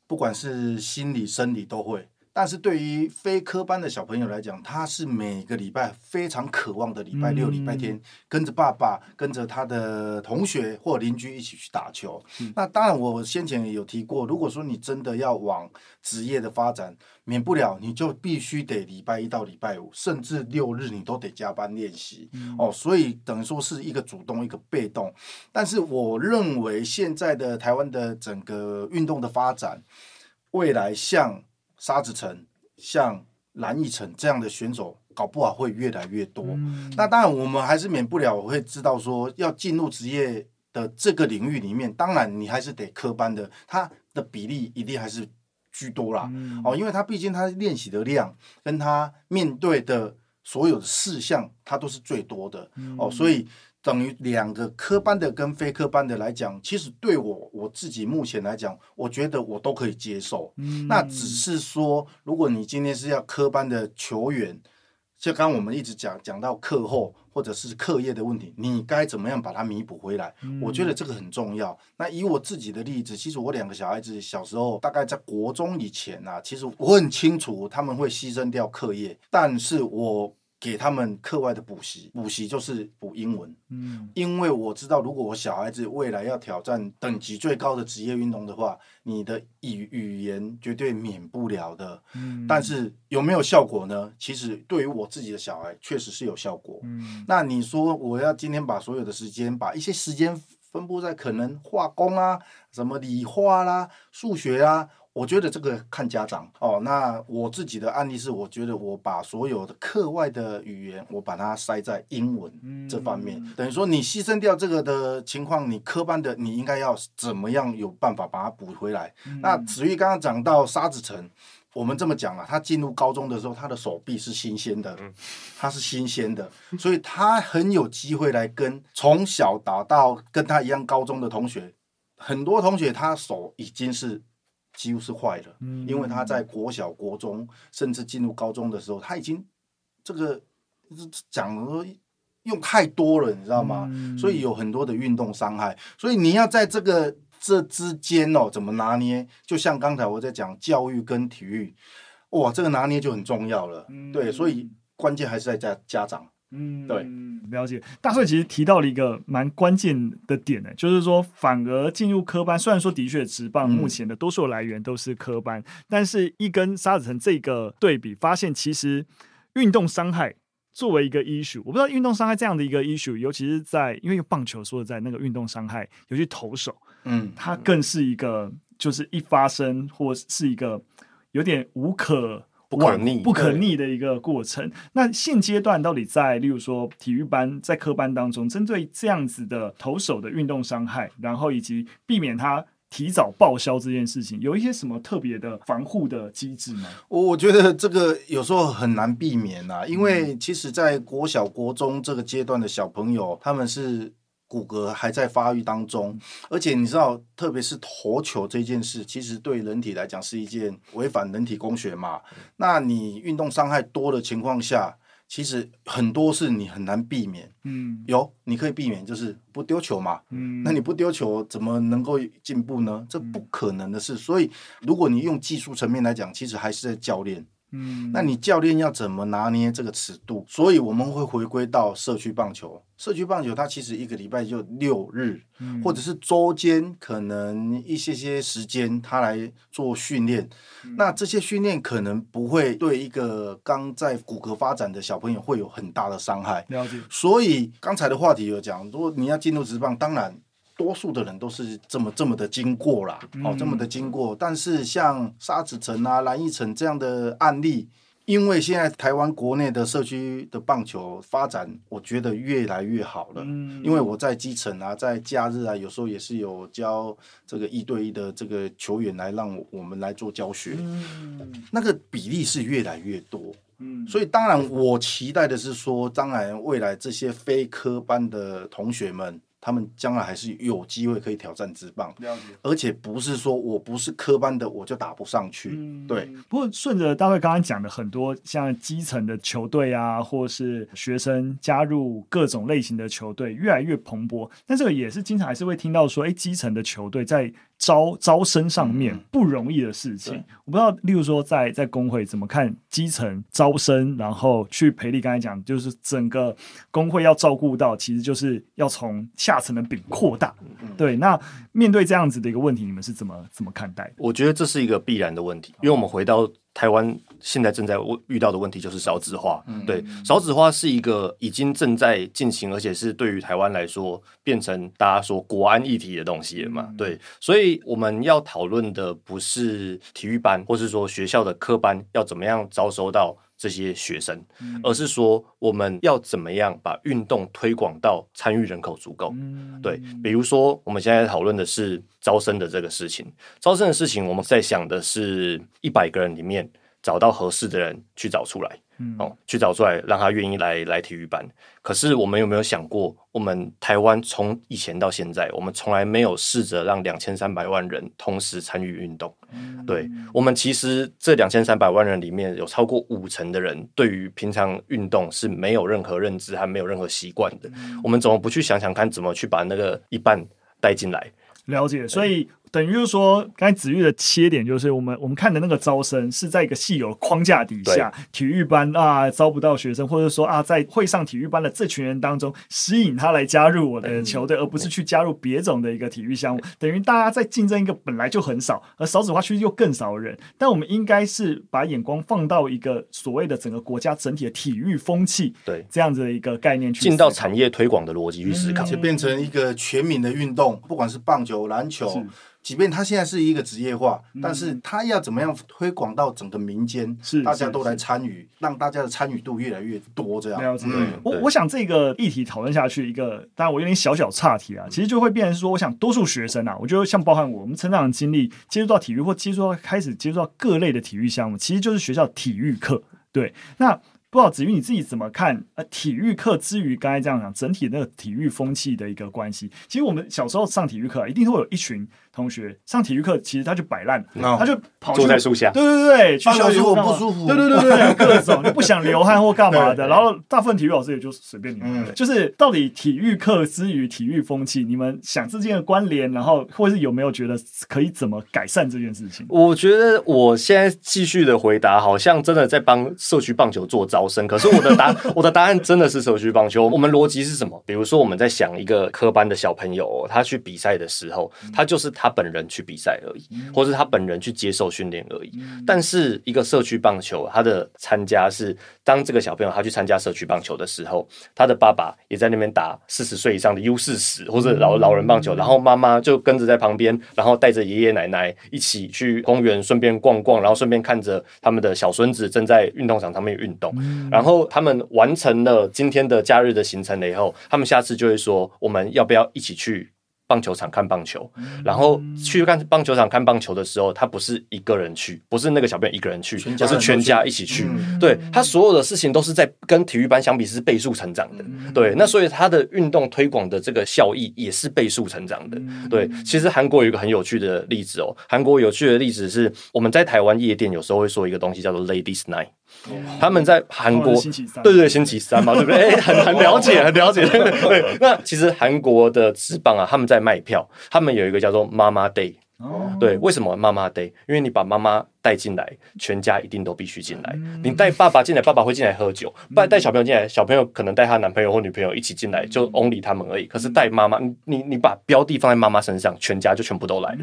不管是心理生理都会。但是对于非科班的小朋友来讲，他是每个礼拜非常渴望的礼拜六、礼拜天，跟着爸爸、跟着他的同学或邻居一起去打球。那当然，我先前也有提过，如果说你真的要往职业的发展，免不了你就必须得礼拜一到礼拜五，甚至六日你都得加班练习。哦，所以等于说是一个主动，一个被动。但是我认为现在的台湾的整个运动的发展，未来像。沙子城像蓝奕城这样的选手，搞不好会越来越多。嗯、那当然，我们还是免不了会知道说，要进入职业的这个领域里面，当然你还是得科班的，他的比例一定还是居多啦。嗯、哦，因为他毕竟他练习的量跟他面对的所有的事项，他都是最多的。嗯、哦，所以。等于两个科班的跟非科班的来讲，其实对我我自己目前来讲，我觉得我都可以接受。嗯，那只是说，如果你今天是要科班的球员，就刚刚我们一直讲讲到课后或者是课业的问题，你该怎么样把它弥补回来？嗯，我觉得这个很重要。那以我自己的例子，其实我两个小孩子小时候，大概在国中以前啊，其实我很清楚他们会牺牲掉课业，但是我。给他们课外的补习，补习就是补英文。嗯，因为我知道，如果我小孩子未来要挑战等级最高的职业运动的话，你的语语言绝对免不了的。嗯，但是有没有效果呢？其实对于我自己的小孩，确实是有效果。嗯，那你说我要今天把所有的时间，把一些时间分布在可能化工啊、什么理化啦、数学啊。我觉得这个看家长哦。那我自己的案例是，我觉得我把所有的课外的语言，我把它塞在英文这方面，嗯、等于说你牺牲掉这个的情况，你科班的你应该要怎么样有办法把它补回来？嗯、那子玉刚刚讲到沙子城，我们这么讲啊，他进入高中的时候，他的手臂是新鲜的，他是新鲜的，所以他很有机会来跟从小打到跟他一样高中的同学，很多同学他手已经是几乎是坏了，因为他在国小、国中，甚至进入高中的时候，他已经这个讲说用太多了，你知道吗？所以有很多的运动伤害，所以你要在这个。这之间哦，怎么拿捏？就像刚才我在讲教育跟体育，哇，这个拿捏就很重要了。嗯、对，所以关键还是在家家长。嗯，对，了解。大帅其实提到了一个蛮关键的点呢，就是说，反而进入科班，虽然说的确职棒目前的多数来源都是科班，嗯、但是一跟沙子城这个对比，发现其实运动伤害。作为一个 issue，我不知道运动伤害这样的一个 issue，尤其是在因为棒球说的在那个运动伤害，尤其投手，嗯，它更是一个就是一发生或是一个有点无可不可逆不可逆的一个过程。那现阶段到底在例如说体育班在科班当中，针对这样子的投手的运动伤害，然后以及避免他。提早报销这件事情，有一些什么特别的防护的机制吗？我我觉得这个有时候很难避免啊，因为其实，在国小、国中这个阶段的小朋友，他们是骨骼还在发育当中，而且你知道，特别是投球这件事，其实对人体来讲是一件违反人体工学嘛。那你运动伤害多的情况下，其实很多是你很难避免，嗯，有你可以避免，就是不丢球嘛，嗯，那你不丢球怎么能够进步呢？这不可能的事。所以，如果你用技术层面来讲，其实还是在教练。嗯，那你教练要怎么拿捏这个尺度？所以我们会回归到社区棒球。社区棒球它其实一个礼拜就六日，嗯、或者是周间可能一些些时间，他来做训练。嗯、那这些训练可能不会对一个刚在骨骼发展的小朋友会有很大的伤害。了解。所以刚才的话题有讲，如果你要进入职棒，当然。多数的人都是这么这么的经过啦，哦，这么的经过。但是像沙子城啊、蓝翊诚这样的案例，因为现在台湾国内的社区的棒球发展，我觉得越来越好了。嗯，因为我在基层啊，在假日啊，有时候也是有教这个一对一的这个球员来让我们来做教学，嗯，那个比例是越来越多。嗯，所以当然我期待的是说，当然未来这些非科班的同学们。他们将来还是有机会可以挑战职棒，而且不是说我不是科班的我就打不上去。嗯、对。不过顺着大卫刚刚讲的很多，像基层的球队啊，或是学生加入各种类型的球队，越来越蓬勃。但这个也是经常还是会听到说，哎，基层的球队在。招招生上面不容易的事情，嗯、我不知道，例如说在在工会怎么看基层招生，然后去培力。刚才讲，就是整个工会要照顾到，其实就是要从下层的饼扩大。嗯、对，那面对这样子的一个问题，你们是怎么怎么看待？我觉得这是一个必然的问题，因为我们回到。台湾现在正在遇到的问题就是少子化，嗯、对，少子化是一个已经正在进行，而且是对于台湾来说变成大家说国安议题的东西了嘛，嗯、对，所以我们要讨论的不是体育班，或是说学校的科班要怎么样招收到这些学生，嗯、而是说我们要怎么样把运动推广到参与人口足够，嗯、对，比如说我们现在讨论的是。招生的这个事情，招生的事情，我们在想的是一百个人里面找到合适的人去找出来，嗯，哦，去找出来让他愿意来来体育班。可是我们有没有想过，我们台湾从以前到现在，我们从来没有试着让两千三百万人同时参与运动。嗯、对，我们其实这两千三百万人里面有超过五成的人对于平常运动是没有任何认知，还没有任何习惯的。嗯、我们怎么不去想想看，怎么去把那个一半带进来？了解，所以。等于就是说，刚才子玉的切点就是，我们我们看的那个招生是在一个系有框架底下，体育班啊招不到学生，或者说啊在会上体育班的这群人当中吸引他来加入我的球队，嗯、而不是去加入别种的一个体育项目。等于大家在竞争一个本来就很少，而少子化区又更少人。但我们应该是把眼光放到一个所谓的整个国家整体的体育风气，对这样子的一个概念去进到产业推广的逻辑去思考，就变成一个全民的运动，不管是棒球、篮球。即便他现在是一个职业化，但是他要怎么样推广到整个民间，是大家都来参与，让大家的参与度越来越多，这样。嗯，我我想这个议题讨论下去，一个当然我有点小小岔题啊，其实就会变成说，我想多数学生啊，我觉得像包含我，我们成长的经历，接触到体育或接触到开始接触到各类的体育项目，其实就是学校体育课。对，那。不知道子瑜你自己怎么看？呃，体育课之余刚才这样讲，整体那个体育风气的一个关系。其实我们小时候上体育课啊，一定会有一群。同学上体育课，其实他就摆烂，no, 他就跑坐在树下，对对对，去休息我不舒服，对对对对，各种 (laughs) 就不想流汗或干嘛的，然后大部分体育老师也就随便你们，嗯、就是到底体育课之于体育风气，你们想之间的关联，然后或是有没有觉得可以怎么改善这件事情？我觉得我现在继续的回答，好像真的在帮社区棒球做招生，可是我的答 (laughs) 我的答案真的是社区棒球。我们逻辑是什么？比如说我们在想一个科班的小朋友，他去比赛的时候，他就是。他本人去比赛而已，或是他本人去接受训练而已。但是一个社区棒球，他的参加是当这个小朋友他去参加社区棒球的时候，他的爸爸也在那边打四十岁以上的 U 四十或者老老人棒球，然后妈妈就跟着在旁边，然后带着爷爷奶奶一起去公园，顺便逛逛，然后顺便看着他们的小孙子正在运动场上面运动。然后他们完成了今天的假日的行程了以后，他们下次就会说：我们要不要一起去？棒球场看棒球，然后去看棒球场看棒球的时候，他不是一个人去，不是那个小朋友一个人去，而是全家一起去。嗯、对，他所有的事情都是在跟体育班相比是倍数成长的。嗯、对，那所以他的运动推广的这个效益也是倍数成长的。嗯、对，其实韩国有一个很有趣的例子哦，韩国有趣的例子是我们在台湾夜店有时候会说一个东西叫做 Ladies Night。他们在韩国，对对，星期三嘛，(laughs) 对不对？哎，很很了解，很了解。(laughs) (laughs) 对，那其实韩国的职棒啊，他们在卖票，他们有一个叫做妈妈 day。对，为什么妈妈 day？因为你把妈妈。带进来，全家一定都必须进来。你带爸爸进来，爸爸会进来喝酒；不然带小朋友进来，小朋友可能带他男朋友或女朋友一起进来，就 only 他们而已。可是带妈妈，你你把标的放在妈妈身上，全家就全部都来了。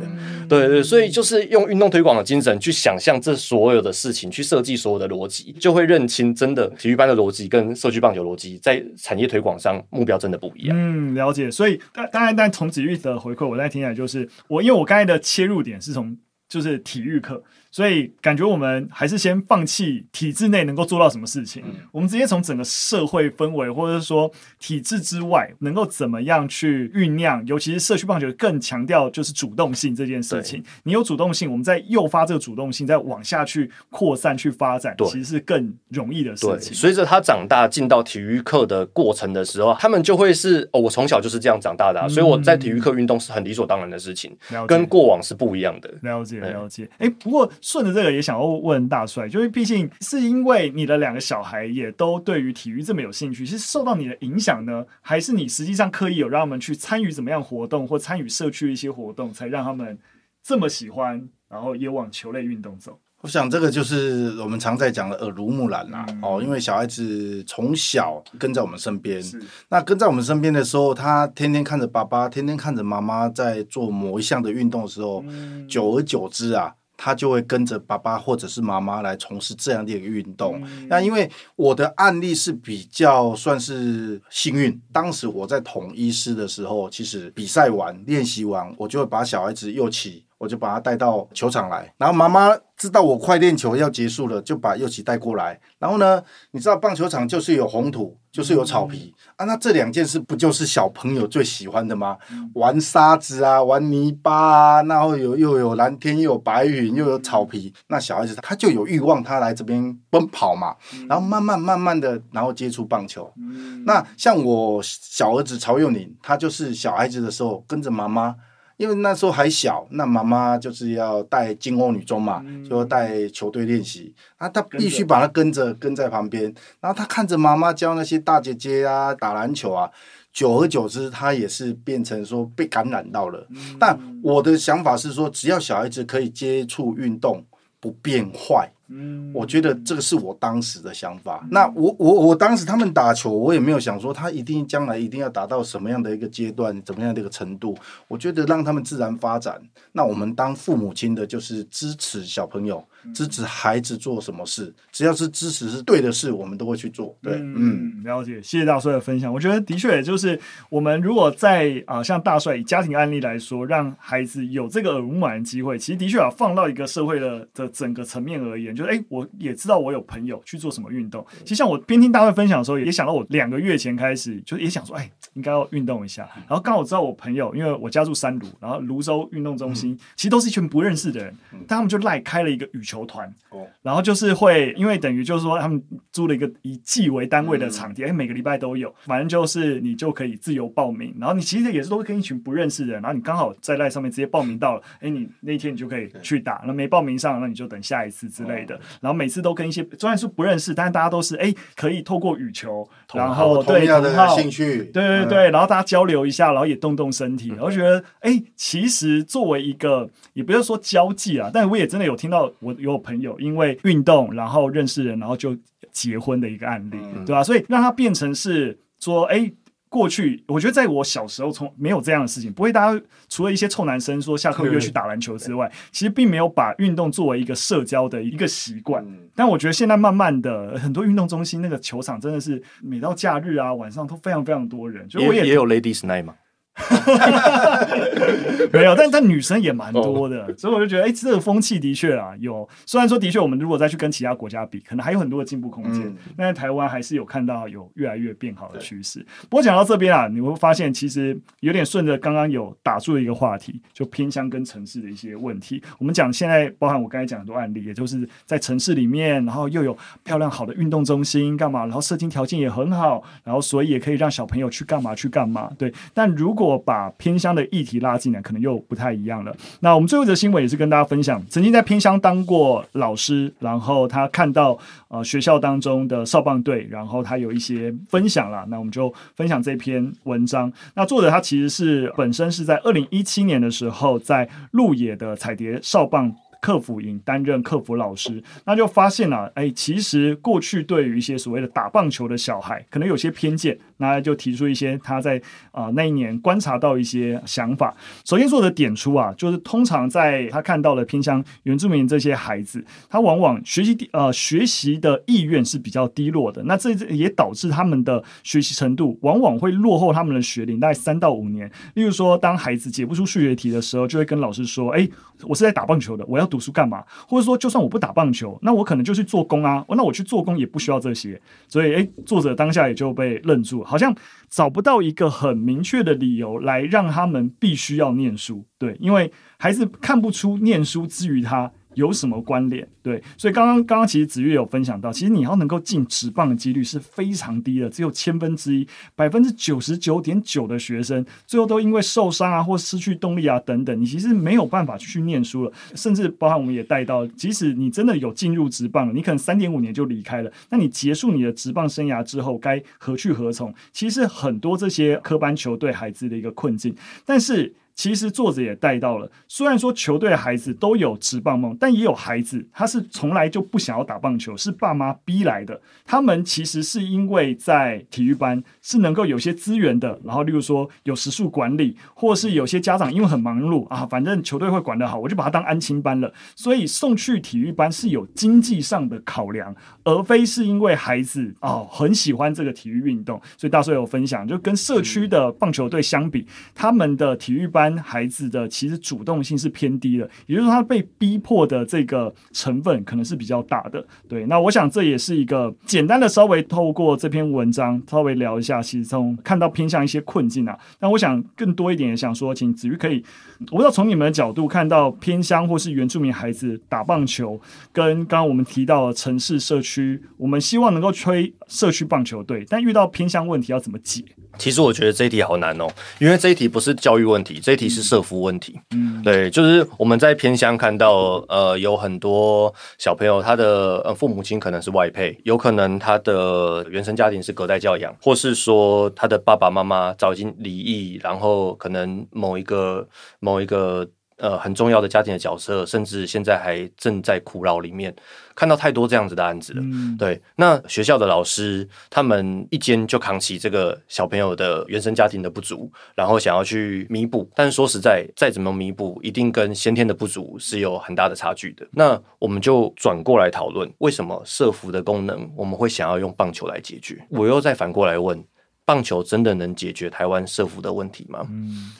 对对，所以就是用运动推广的精神去想象这所有的事情，去设计所有的逻辑，就会认清真的体育班的逻辑跟社区棒球逻辑在产业推广上目标真的不一样。嗯，了解。所以当当然，但从子玉的回馈，我在听起来就是我，因为我刚才的切入点是从就是体育课。所以感觉我们还是先放弃体制内能够做到什么事情，我们直接从整个社会氛围，或者是说体制之外，能够怎么样去酝酿，尤其是社区棒球更强调就是主动性这件事情。你有主动性，我们再诱发这个主动性，再往下去扩散去发展，其实是更容易的事情。随着他长大进到体育课的过程的时候，他们就会是哦，我从小就是这样长大的，所以我在体育课运动是很理所当然的事情，跟过往是不一样的。了解了解，哎，不过。顺着这个也想要问大帅，就是毕竟是因为你的两个小孩也都对于体育这么有兴趣，是受到你的影响呢，还是你实际上刻意有让他们去参与怎么样活动，或参与社区的一些活动，才让他们这么喜欢，然后也往球类运动走？我想这个就是我们常在讲的耳濡目染啦，嗯、哦，因为小孩子从小跟在我们身边，是那跟在我们身边的时候，他天天看着爸爸，天天看着妈妈在做某一项的运动的时候，嗯、久而久之啊。他就会跟着爸爸或者是妈妈来从事这样的一个运动。嗯、那因为我的案例是比较算是幸运，当时我在统一师的时候，其实比赛完、练习完，我就会把小孩子又起。我就把他带到球场来，然后妈妈知道我快练球要结束了，就把右起带过来。然后呢，你知道棒球场就是有红土，就是有草皮、嗯、啊，那这两件事不就是小朋友最喜欢的吗？嗯、玩沙子啊，玩泥巴啊，然后有又有蓝天，又有白云，又有草皮，嗯、那小孩子他就有欲望，他来这边奔跑嘛。嗯、然后慢慢慢慢的，然后接触棒球。嗯、那像我小儿子曹佑宁，他就是小孩子的时候跟着妈妈。因为那时候还小，那妈妈就是要带金欧女中嘛，嗯、就要带球队练习，啊，他必须把他跟着跟在旁边，然后他看着妈妈教那些大姐姐啊打篮球啊，久而久之，他也是变成说被感染到了。嗯、但我的想法是说，只要小孩子可以接触运动，不变坏。嗯，我觉得这个是我当时的想法。那我我我当时他们打球，我也没有想说他一定将来一定要达到什么样的一个阶段，怎么样的一个程度。我觉得让他们自然发展。那我们当父母亲的，就是支持小朋友，支持孩子做什么事，只要是支持是对的事，我们都会去做。对，嗯，嗯了解，谢谢大帅的分享。我觉得的确，就是我们如果在啊、呃，像大帅以家庭案例来说，让孩子有这个耳濡目染的机会，其实的确啊，放到一个社会的的整个层面而言，就是哎，我也知道我有朋友去做什么运动。其实像我边听大帅分享的时候，也想到我两个月前开始，就也想说，哎，应该要运动一下。然后刚好知道我朋友，因为我家住三芦，然后泸州运动中心、嗯、其实都是一群不认识的人，但他们就赖开了一个羽球团，哦。然后就是会，因为等于就是说他们租了一个以季为单位的场地，哎，每个礼拜都有，反正就是你就可以自由报名，然后你其实也是都跟一群不认识的人，然后你刚好在赖上面直接报名到了，哎，你那天你就可以去打，那没报名上，那你就等下一次之类的，然后每次都跟一些虽然是不认识，但是大家都是哎，可以透过羽球，然后对同样兴趣，对对对，然后大家交流一下，然后也动动身体，然后觉得哎，其实作为一个也不要说交际啊，但我也真的有听到我有朋友因为运动然后认识人，然后就结婚的一个案例，对吧？所以让它变成是说，哎。过去我觉得在我小时候从没有这样的事情，不会大家除了一些臭男生说下课约去打篮球之外，其实并没有把运动作为一个社交的一个习惯。但我觉得现在慢慢的，很多运动中心那个球场真的是每到假日啊晚上都非常非常多人，就我也也有 Ladies Night 嘛。(laughs) 没有，但但女生也蛮多的，所以我就觉得，哎、欸，这个风气的确啊，有。虽然说的确，我们如果再去跟其他国家比，可能还有很多的进步空间。嗯、但在台湾还是有看到有越来越变好的趋势。不过讲到这边啊，你会发现其实有点顺着刚刚有打住的一个话题，就偏乡跟城市的一些问题。我们讲现在包含我刚才讲很多案例，也就是在城市里面，然后又有漂亮好的运动中心干嘛，然后社经条件也很好，然后所以也可以让小朋友去干嘛去干嘛。对，但如果果把偏乡的议题拉进来，可能又不太一样了。那我们最后一则新闻也是跟大家分享，曾经在偏乡当过老师，然后他看到呃学校当中的少棒队，然后他有一些分享了。那我们就分享这篇文章。那作者他其实是本身是在二零一七年的时候在鹿野的彩蝶少棒。客服营担任客服老师，那就发现了、啊，哎，其实过去对于一些所谓的打棒球的小孩，可能有些偏见，那就提出一些他在啊、那一年观察到一些想法。首先做的点出啊，就是通常在他看到了偏向原住民这些孩子，他往往学习呃学习的意愿是比较低落的，那这也导致他们的学习程度往往会落后他们的学龄大概三到五年。例如说，当孩子解不出数学题的时候，就会跟老师说：“哎，我是在打棒球的，我要。”读书干嘛？或者说，就算我不打棒球，那我可能就去做工啊。那我去做工也不需要这些。所以，诶，作者当下也就被愣住了，好像找不到一个很明确的理由来让他们必须要念书。对，因为孩子看不出念书之于他。有什么关联？对，所以刚刚刚刚其实子越有分享到，其实你要能够进职棒的几率是非常低的，只有千分之一，百分之九十九点九的学生最后都因为受伤啊，或失去动力啊等等，你其实没有办法去念书了。甚至包含我们也带到，即使你真的有进入职棒了，你可能三点五年就离开了，那你结束你的职棒生涯之后，该何去何从？其实很多这些科班球队孩子的一个困境，但是。其实作者也带到了，虽然说球队的孩子都有职棒梦，但也有孩子他是从来就不想要打棒球，是爸妈逼来的。他们其实是因为在体育班是能够有些资源的，然后例如说有时数管理，或是有些家长因为很忙碌啊，反正球队会管得好，我就把他当安亲班了。所以送去体育班是有经济上的考量，而非是因为孩子哦很喜欢这个体育运动。所以大帅有分享，就跟社区的棒球队相比，他们的体育班。孩子的其实主动性是偏低的，也就是说他被逼迫的这个成分可能是比较大的。对，那我想这也是一个简单的稍微透过这篇文章稍微聊一下，其实从看到偏向一些困境啊。那我想更多一点也想说，请子瑜可以，我不知道从你们的角度看到偏乡或是原住民孩子打棒球，跟刚刚我们提到的城市社区，我们希望能够吹社区棒球队，但遇到偏乡问题要怎么解？其实我觉得这一题好难哦，因为这一题不是教育问题，这题是社福问题。嗯，对，就是我们在偏乡看到，呃，有很多小朋友，他的呃父母亲可能是外配，有可能他的原生家庭是隔代教养，或是说他的爸爸妈妈早已经离异，然后可能某一个某一个。呃很重要的家庭的角色，甚至现在还正在苦恼里面，看到太多这样子的案子了。嗯、对，那学校的老师他们一肩就扛起这个小朋友的原生家庭的不足，然后想要去弥补，但是说实在，再怎么弥补，一定跟先天的不足是有很大的差距的。那我们就转过来讨论，为什么社福的功能我们会想要用棒球来解决？我又再反过来问。棒球真的能解决台湾社福的问题吗？嗯，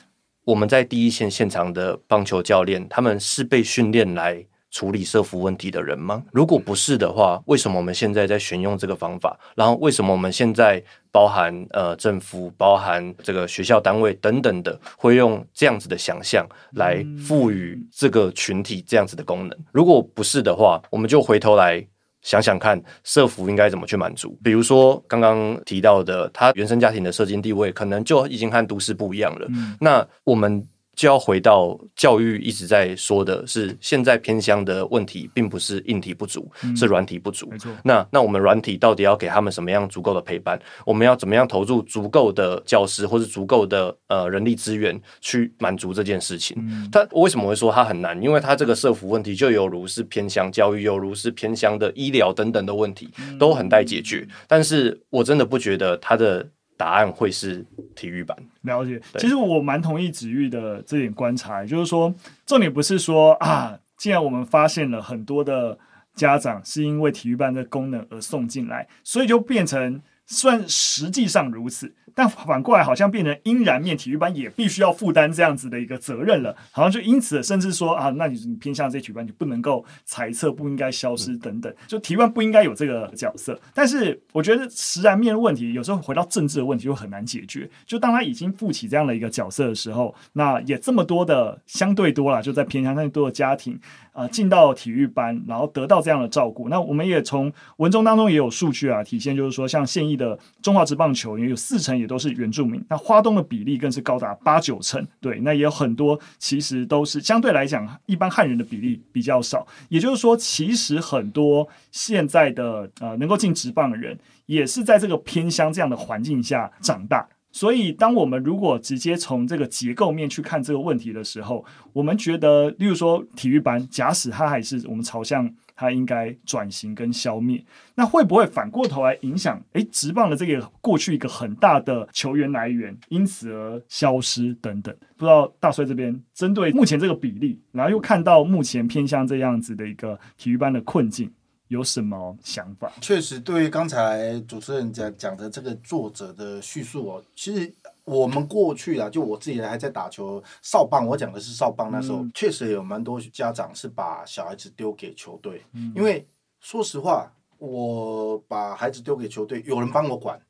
我们在第一线现场的棒球教练，他们是被训练来处理社福问题的人吗？如果不是的话，为什么我们现在在选用这个方法？然后为什么我们现在包含呃政府、包含这个学校单位等等的，会用这样子的想象来赋予这个群体这样子的功能？如果不是的话，我们就回头来。想想看，社福应该怎么去满足？比如说刚刚提到的，他原生家庭的社经地位，可能就已经和都市不一样了。嗯、那我们。就要回到教育一直在说的是，现在偏乡的问题并不是硬体不足，嗯、是软体不足。没错。那那我们软体到底要给他们什么样足够的陪伴？我们要怎么样投入足够的教师或是足够的呃人力资源去满足这件事情？嗯、他我为什么会说它很难？因为它这个社福问题就犹如是偏乡教育，犹如是偏乡的医疗等等的问题，都很待解决。嗯、但是我真的不觉得它的。答案会是体育版。了解，其实我蛮同意子玉的这点观察，就是说，重点不是说啊，既然我们发现了很多的家长是因为体育班的功能而送进来，所以就变成算实际上如此。但反过来，好像变成阴然面，体育班也必须要负担这样子的一个责任了。好像就因此，甚至说啊，那你你偏向这体育班，你不能够猜测，不应该消失等等。就体育班不应该有这个角色。但是我觉得实然面的问题，有时候回到政治的问题就很难解决。就当他已经负起这样的一个角色的时候，那也这么多的相对多了，就在偏向那么多的家庭啊，进到体育班，然后得到这样的照顾。那我们也从文中当中也有数据啊，体现就是说，像现役的中华职棒球员有四成。也都是原住民，那花东的比例更是高达八九成。对，那也有很多其实都是相对来讲，一般汉人的比例比较少。也就是说，其实很多现在的呃能够进职棒的人，也是在这个偏乡这样的环境下长大。所以，当我们如果直接从这个结构面去看这个问题的时候，我们觉得，例如说体育班，假使它还是我们朝向。它应该转型跟消灭，那会不会反过头来影响？诶，职棒的这个过去一个很大的球员来源，因此而消失等等。不知道大帅这边针对目前这个比例，然后又看到目前偏向这样子的一个体育班的困境，有什么想法？确实，对于刚才主持人讲讲的这个作者的叙述哦，其实。我们过去啊，就我自己还在打球少棒，我讲的是少棒，那时候确实有蛮多家长是把小孩子丢给球队，因为说实话，我把孩子丢给球队，有人帮我管，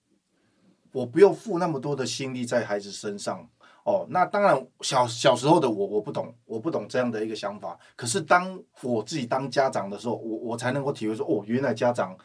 我不用付那么多的心力在孩子身上。哦，那当然小小时候的我我不懂，我不懂这样的一个想法。可是当我自己当家长的时候，我我才能够体会说，哦，原来家长。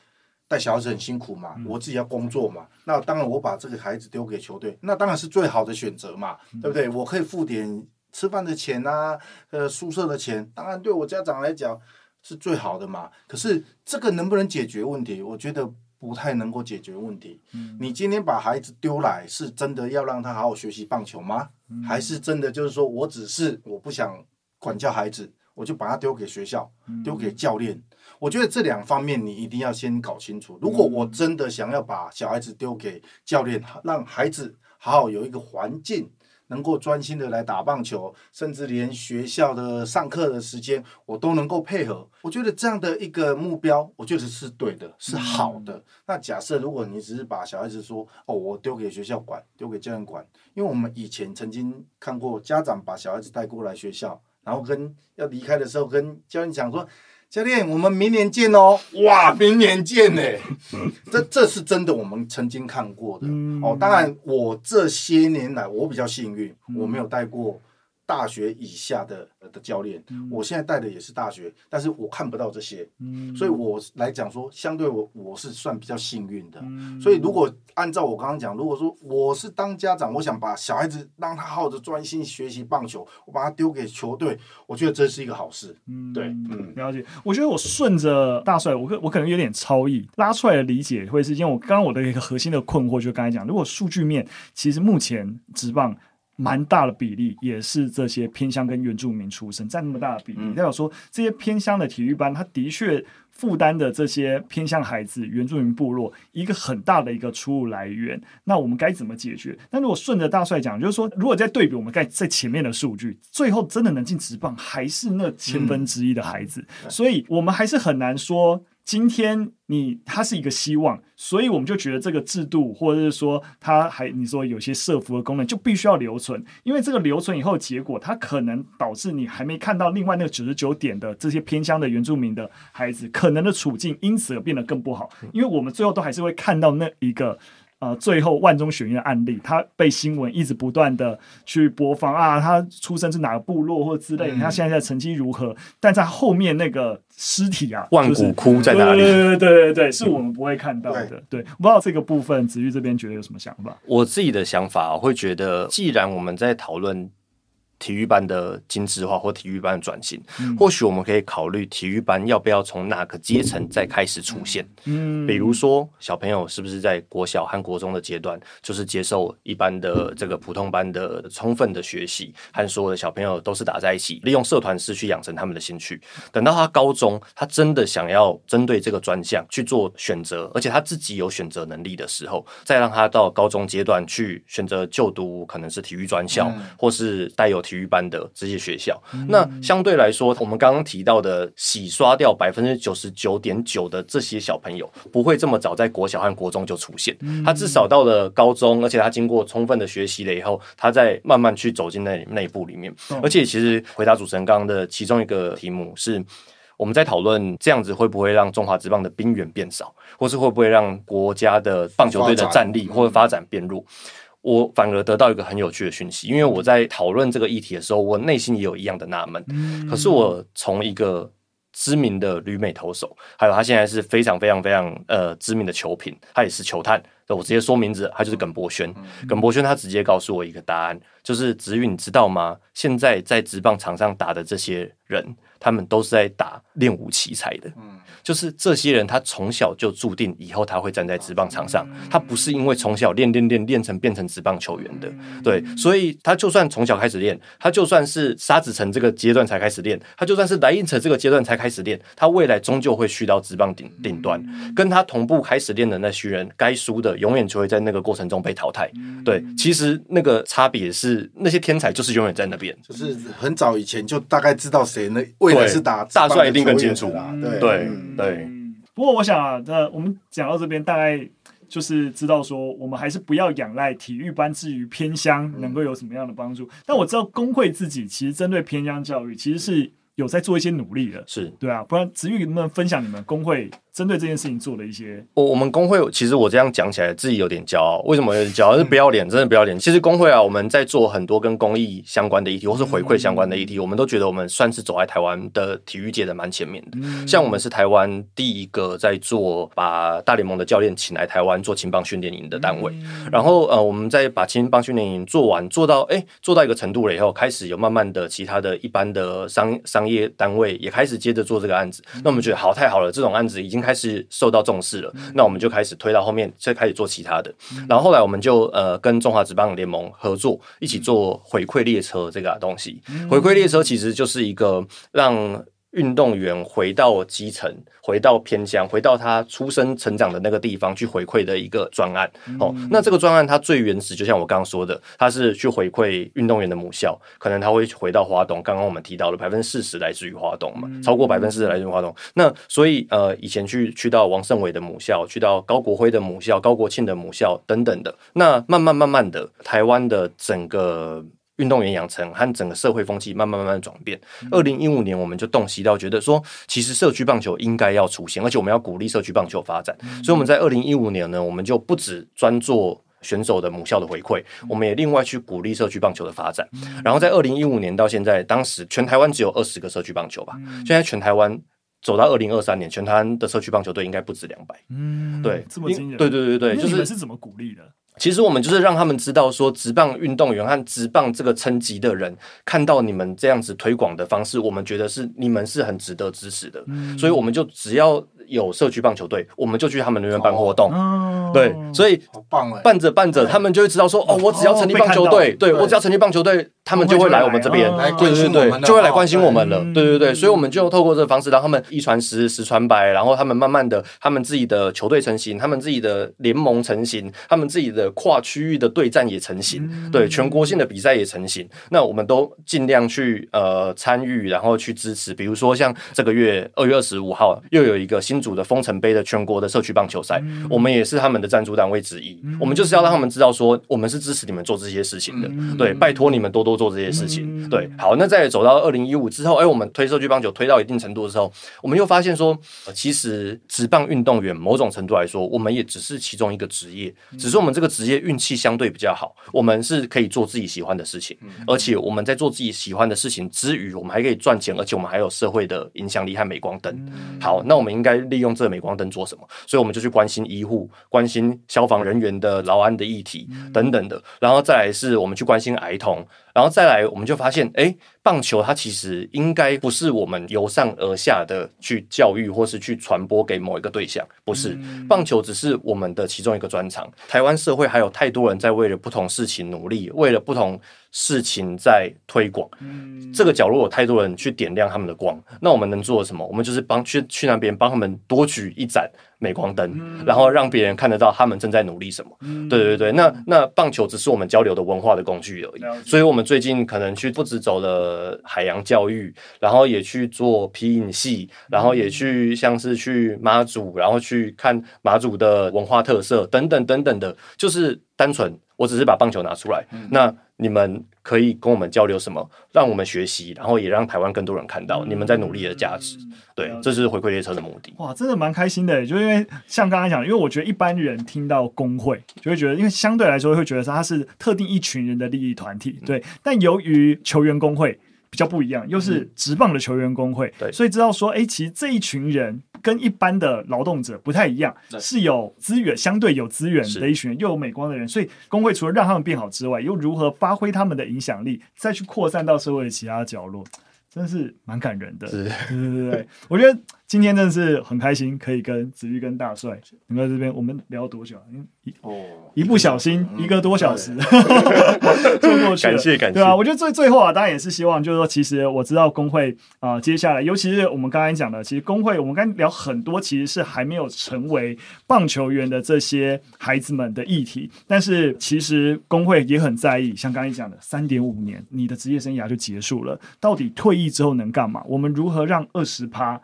带小孩子很辛苦嘛，我自己要工作嘛，那当然我把这个孩子丢给球队，那当然是最好的选择嘛，对不对？我可以付点吃饭的钱啊，呃，宿舍的钱，当然对我家长来讲是最好的嘛。可是这个能不能解决问题？我觉得不太能够解决问题。你今天把孩子丢来，是真的要让他好好学习棒球吗？还是真的就是说我只是我不想管教孩子，我就把它丢给学校，丢给教练？我觉得这两方面你一定要先搞清楚。如果我真的想要把小孩子丢给教练，让孩子好好有一个环境，能够专心的来打棒球，甚至连学校的上课的时间我都能够配合。我觉得这样的一个目标，我觉得是对的，是好的。那假设如果你只是把小孩子说哦，我丢给学校管，丢给教练管，因为我们以前曾经看过家长把小孩子带过来学校，然后跟要离开的时候跟教练讲说。教练，我们明年见哦！哇，明年见呢，这这是真的，我们曾经看过的哦。当然，我这些年来我比较幸运，我没有带过。大学以下的的教练，嗯、我现在带的也是大学，但是我看不到这些，嗯、所以我来讲说，相对我我是算比较幸运的。嗯、所以如果按照我刚刚讲，如果说我是当家长，我想把小孩子让他好好的专心学习棒球，我把他丢给球队，我觉得这是一个好事。嗯，对，嗯，了解。我觉得我顺着大帅，我可我可能有点超意拉出来的理解，会是因为我刚刚我的一个核心的困惑，就刚才讲，如果数据面其实目前职棒。蛮大的比例也是这些偏乡跟原住民出身，占那么大的比例，代表说这些偏乡的体育班，他的确负担的这些偏乡孩子、原住民部落一个很大的一个出入来源。那我们该怎么解决？那如果顺着大帅讲，就是说，如果在对比我们在在前面的数据，最后真的能进职棒，还是那千分之一的孩子，所以我们还是很难说。今天你它是一个希望，所以我们就觉得这个制度，或者是说它还你说有些设伏的功能，就必须要留存，因为这个留存以后结果，它可能导致你还没看到另外那个九十九点的这些偏乡的原住民的孩子可能的处境，因此而变得更不好，因为我们最后都还是会看到那一个。呃，最后万中选一的案例，他被新闻一直不断的去播放啊，他出生是哪个部落或之类，他、嗯、现在的成绩如何？但在后面那个尸体啊，万古枯在哪里？对对对对对，是我们不会看到的。嗯、对，不知道这个部分，子玉这边觉得有什么想法？我自己的想法，我会觉得，既然我们在讨论。体育班的精致化或体育班的转型，嗯、或许我们可以考虑体育班要不要从哪个阶层再开始出现。嗯，比如说小朋友是不是在国小和国中的阶段，就是接受一般的这个普通班的充分的学习，和所有的小朋友都是打在一起，利用社团式去养成他们的兴趣。等到他高中，他真的想要针对这个专项去做选择，而且他自己有选择能力的时候，再让他到高中阶段去选择就读，可能是体育专校，嗯、或是带有。体育班的这些学校，那相对来说，我们刚刚提到的洗刷掉百分之九十九点九的这些小朋友，不会这么早在国小和国中就出现。他至少到了高中，而且他经过充分的学习了以后，他再慢慢去走进那内部里面。而且，其实回答主持人刚刚的其中一个题目是，我们在讨论这样子会不会让中华职棒的兵源变少，或是会不会让国家的棒球队的战力或者发展变弱。我反而得到一个很有趣的讯息，因为我在讨论这个议题的时候，我内心也有一样的纳闷。可是我从一个知名的旅美投手，还有他现在是非常非常非常呃知名的球评，他也是球探。我直接说名字，他就是耿博轩。耿博轩他直接告诉我一个答案，就是子玉，你知道吗？现在在职棒场上打的这些人，他们都是在打练武奇才的。就是这些人，他从小就注定以后他会站在职棒场上，他不是因为从小练练练练成变成职棒球员的，对，所以他就算从小开始练，他就算是沙子城这个阶段才开始练，他就算是来应城这个阶段才开始练，他未来终究会去到职棒顶顶端，跟他同步开始练的那群人，该输的永远就会在那个过程中被淘汰。对，其实那个差别是那些天才就是永远在那边，就是很早以前就大概知道谁那未来是打大帅一定更清楚，对对。对，不过我想啊，那我们讲到这边，大概就是知道说，我们还是不要仰赖体育班至于偏乡能够有什么样的帮助。但我知道工会自己其实针对偏乡教育，其实是有在做一些努力的，是对啊。不然子玉能不能分享你们工会？针对这件事情做了一些，我我们工会其实我这样讲起来自己有点骄傲，为什么有点骄傲？是不要脸，真的不要脸。其实工会啊，我们在做很多跟公益相关的议题，或是回馈相关的议题，我们都觉得我们算是走在台湾的体育界的蛮前面的。像我们是台湾第一个在做把大联盟的教练请来台湾做青棒训练营的单位，然后呃，我们在把青棒训练营做完，做到哎、欸、做到一个程度了以后，开始有慢慢的其他的一般的商商业单位也开始接着做这个案子，那我们觉得好太好了，这种案子已经开始受到重视了，那我们就开始推到后面，再开始做其他的。然后后来我们就呃跟中华职棒联盟合作，一起做回馈列车这个东西。回馈列车其实就是一个让。运动员回到基层，回到偏乡，回到他出生成长的那个地方去回馈的一个专案。哦，那这个专案它最原始，就像我刚刚说的，它是去回馈运动员的母校，可能他会回到华东。刚刚我们提到了百分之四十来自于华东嘛，超过百分之四十来自于华东。那所以呃，以前去去到王胜伟的母校，去到高国辉的母校、高国庆的母校等等的，那慢慢慢慢的，台湾的整个。运动员养成和整个社会风气慢慢慢慢转变。二零一五年，我们就洞悉到，觉得说，其实社区棒球应该要出现，而且我们要鼓励社区棒球发展。所以我们在二零一五年呢，我们就不只专做选手的母校的回馈，我们也另外去鼓励社区棒球的发展。然后在二零一五年到现在，当时全台湾只有二十个社区棒球吧，现在全台湾走到二零二三年，全台湾的社区棒球队应该不止两百。嗯，对，这么惊人。对对对对，就是你们是怎么鼓励的？其实我们就是让他们知道说，职棒运动员和职棒这个层级的人看到你们这样子推广的方式，我们觉得是你们是很值得支持的，嗯、所以我们就只要。有社区棒球队，我们就去他们那边办活动。哦、对，所以办着办着，他们就会知道说，哦，我只要成立棒球队，对，我只要成立棒球队，他们就会来我们这边，对对对，就会来关心我们了。对对对，所以我们就透过这个方式，让他们一传十，十传百，然后他们慢慢的，他们自己的球队成型，他们自己的联盟成型，他们自己的跨区域的对战也成型，对，全国性的比赛也成型。那我们都尽量去呃参与，然后去支持。比如说像这个月二月二十五号又有一个新。组的丰城杯的全国的社区棒球赛，嗯、我们也是他们的赞助单位之一。嗯、我们就是要让他们知道说，我们是支持你们做这些事情的。嗯、对，拜托你们多多做这些事情。嗯、对，好，那在走到二零一五之后，哎、欸，我们推社区棒球推到一定程度的时候，我们又发现说，呃、其实职棒运动员某种程度来说，我们也只是其中一个职业，只是我们这个职业运气相对比较好，我们是可以做自己喜欢的事情，而且我们在做自己喜欢的事情之余，我们还可以赚钱，而且我们还有社会的影响力和镁光灯。好，那我们应该。利用这个镁光灯做什么？所以我们就去关心医护、关心消防人员的劳安的议题等等的，然后再来是我们去关心儿童。然后再来，我们就发现，哎，棒球它其实应该不是我们由上而下的去教育或是去传播给某一个对象，不是。棒球只是我们的其中一个专长。台湾社会还有太多人在为了不同事情努力，为了不同事情在推广。这个角落有太多人去点亮他们的光，那我们能做什么？我们就是帮去去那边帮他们多举一盏。镁光灯，然后让别人看得到他们正在努力什么。嗯、对对对，那那棒球只是我们交流的文化的工具而已。所以我们最近可能去不止走了海洋教育，然后也去做皮影戏，然后也去像是去马祖，然后去看马祖的文化特色等等等等的，就是单纯我只是把棒球拿出来。嗯、那你们可以跟我们交流什么？让我们学习，然后也让台湾更多人看到你们在努力的价值。嗯对，这是回馈列车的目的。哇，真的蛮开心的，就因为像刚才讲，因为我觉得一般人听到工会就会觉得，因为相对来说会觉得说它是特定一群人的利益团体，对。但由于球员工会比较不一样，又是职棒的球员工会，对，所以知道说，哎，其实这一群人跟一般的劳动者不太一样，是有资源，相对有资源的一群人，又有美光的人，所以工会除了让他们变好之外，又如何发挥他们的影响力，再去扩散到社会的其他角落。真是蛮感人的，是。对对对，我觉得今天真的是很开心，可以跟子玉跟大帅能够在这边，我们聊多久一哦，一不小心一个多小时就 (laughs) 过去了，感谢感谢。对啊，我觉得最最后啊，当然也是希望，就是说，其实我知道工会啊，接下来，尤其是我们刚才讲的，其实工会，我们刚聊很多，其实是还没有成为棒球员的这些孩子们的议题，但是其实工会也很在意，像刚才讲的，三点五年，你的职业生涯就结束了，到底退役。之后能干嘛？我们如何让二十趴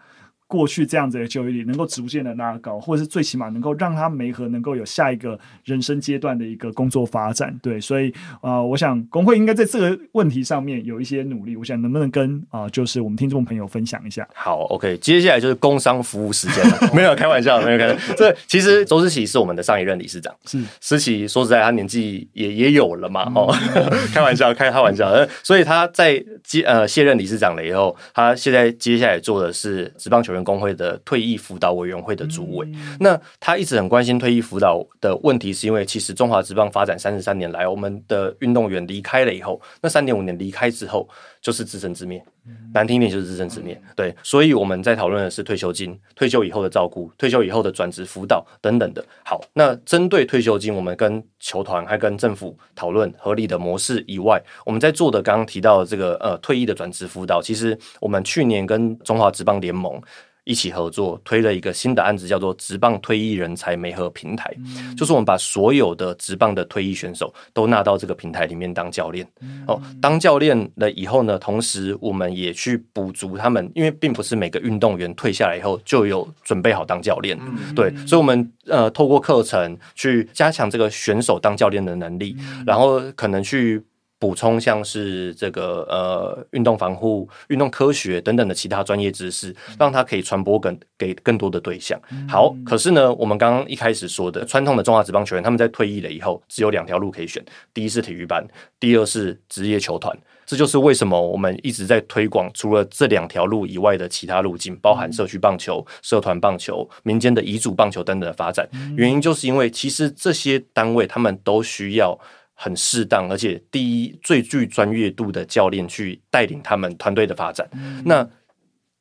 过去这样子的就业率能够逐渐的拉高，或者是最起码能够让他梅和能够有下一个人生阶段的一个工作发展？对，所以啊、呃，我想工会应该在这个问题上面有一些努力。我想能不能跟啊、呃，就是我们听众朋友分享一下？好，OK，接下来就是工商服务时间了。(laughs) 没有开玩笑，没有开玩笑。这其实周思琪是我们的上一任理事长。是思琪，说实在，他年纪也也有了嘛。哦，(laughs) 开玩笑，开开玩笑。所以他在接呃卸任理事长了以后，他现在接下来做的是职棒球员工会的退役辅导委员会的主委，那他一直很关心退役辅导的问题，是因为其实中华职棒发展三十三年来，我们的运动员离开了以后，那三点五年离开之后。就是自生自灭，难听点就是自生自灭。对，所以我们在讨论的是退休金、退休以后的照顾、退休以后的转职辅导等等的。好，那针对退休金，我们跟球团还跟政府讨论合理的模式以外，我们在做的刚刚提到的这个呃退役的转职辅导，其实我们去年跟中华职棒联盟。一起合作推了一个新的案子，叫做职棒退役人才媒合平台，嗯、就是我们把所有的职棒的退役选手都纳到这个平台里面当教练。嗯、哦，当教练了以后呢，同时我们也去补足他们，因为并不是每个运动员退下来以后就有准备好当教练。嗯、对，所以我们呃透过课程去加强这个选手当教练的能力，嗯、然后可能去。补充像是这个呃运动防护、运动科学等等的其他专业知识，让它可以传播更给更多的对象。好，可是呢，我们刚刚一开始说的传统的中华职棒球员，他们在退役了以后，只有两条路可以选：第一是体育班，第二是职业球团。这就是为什么我们一直在推广除了这两条路以外的其他路径，包含社区棒球、社团棒球、民间的遗嘱棒球等等的发展。原因就是因为其实这些单位他们都需要很适当，而且第一最具专业度的教练去带领他们团队的发展。那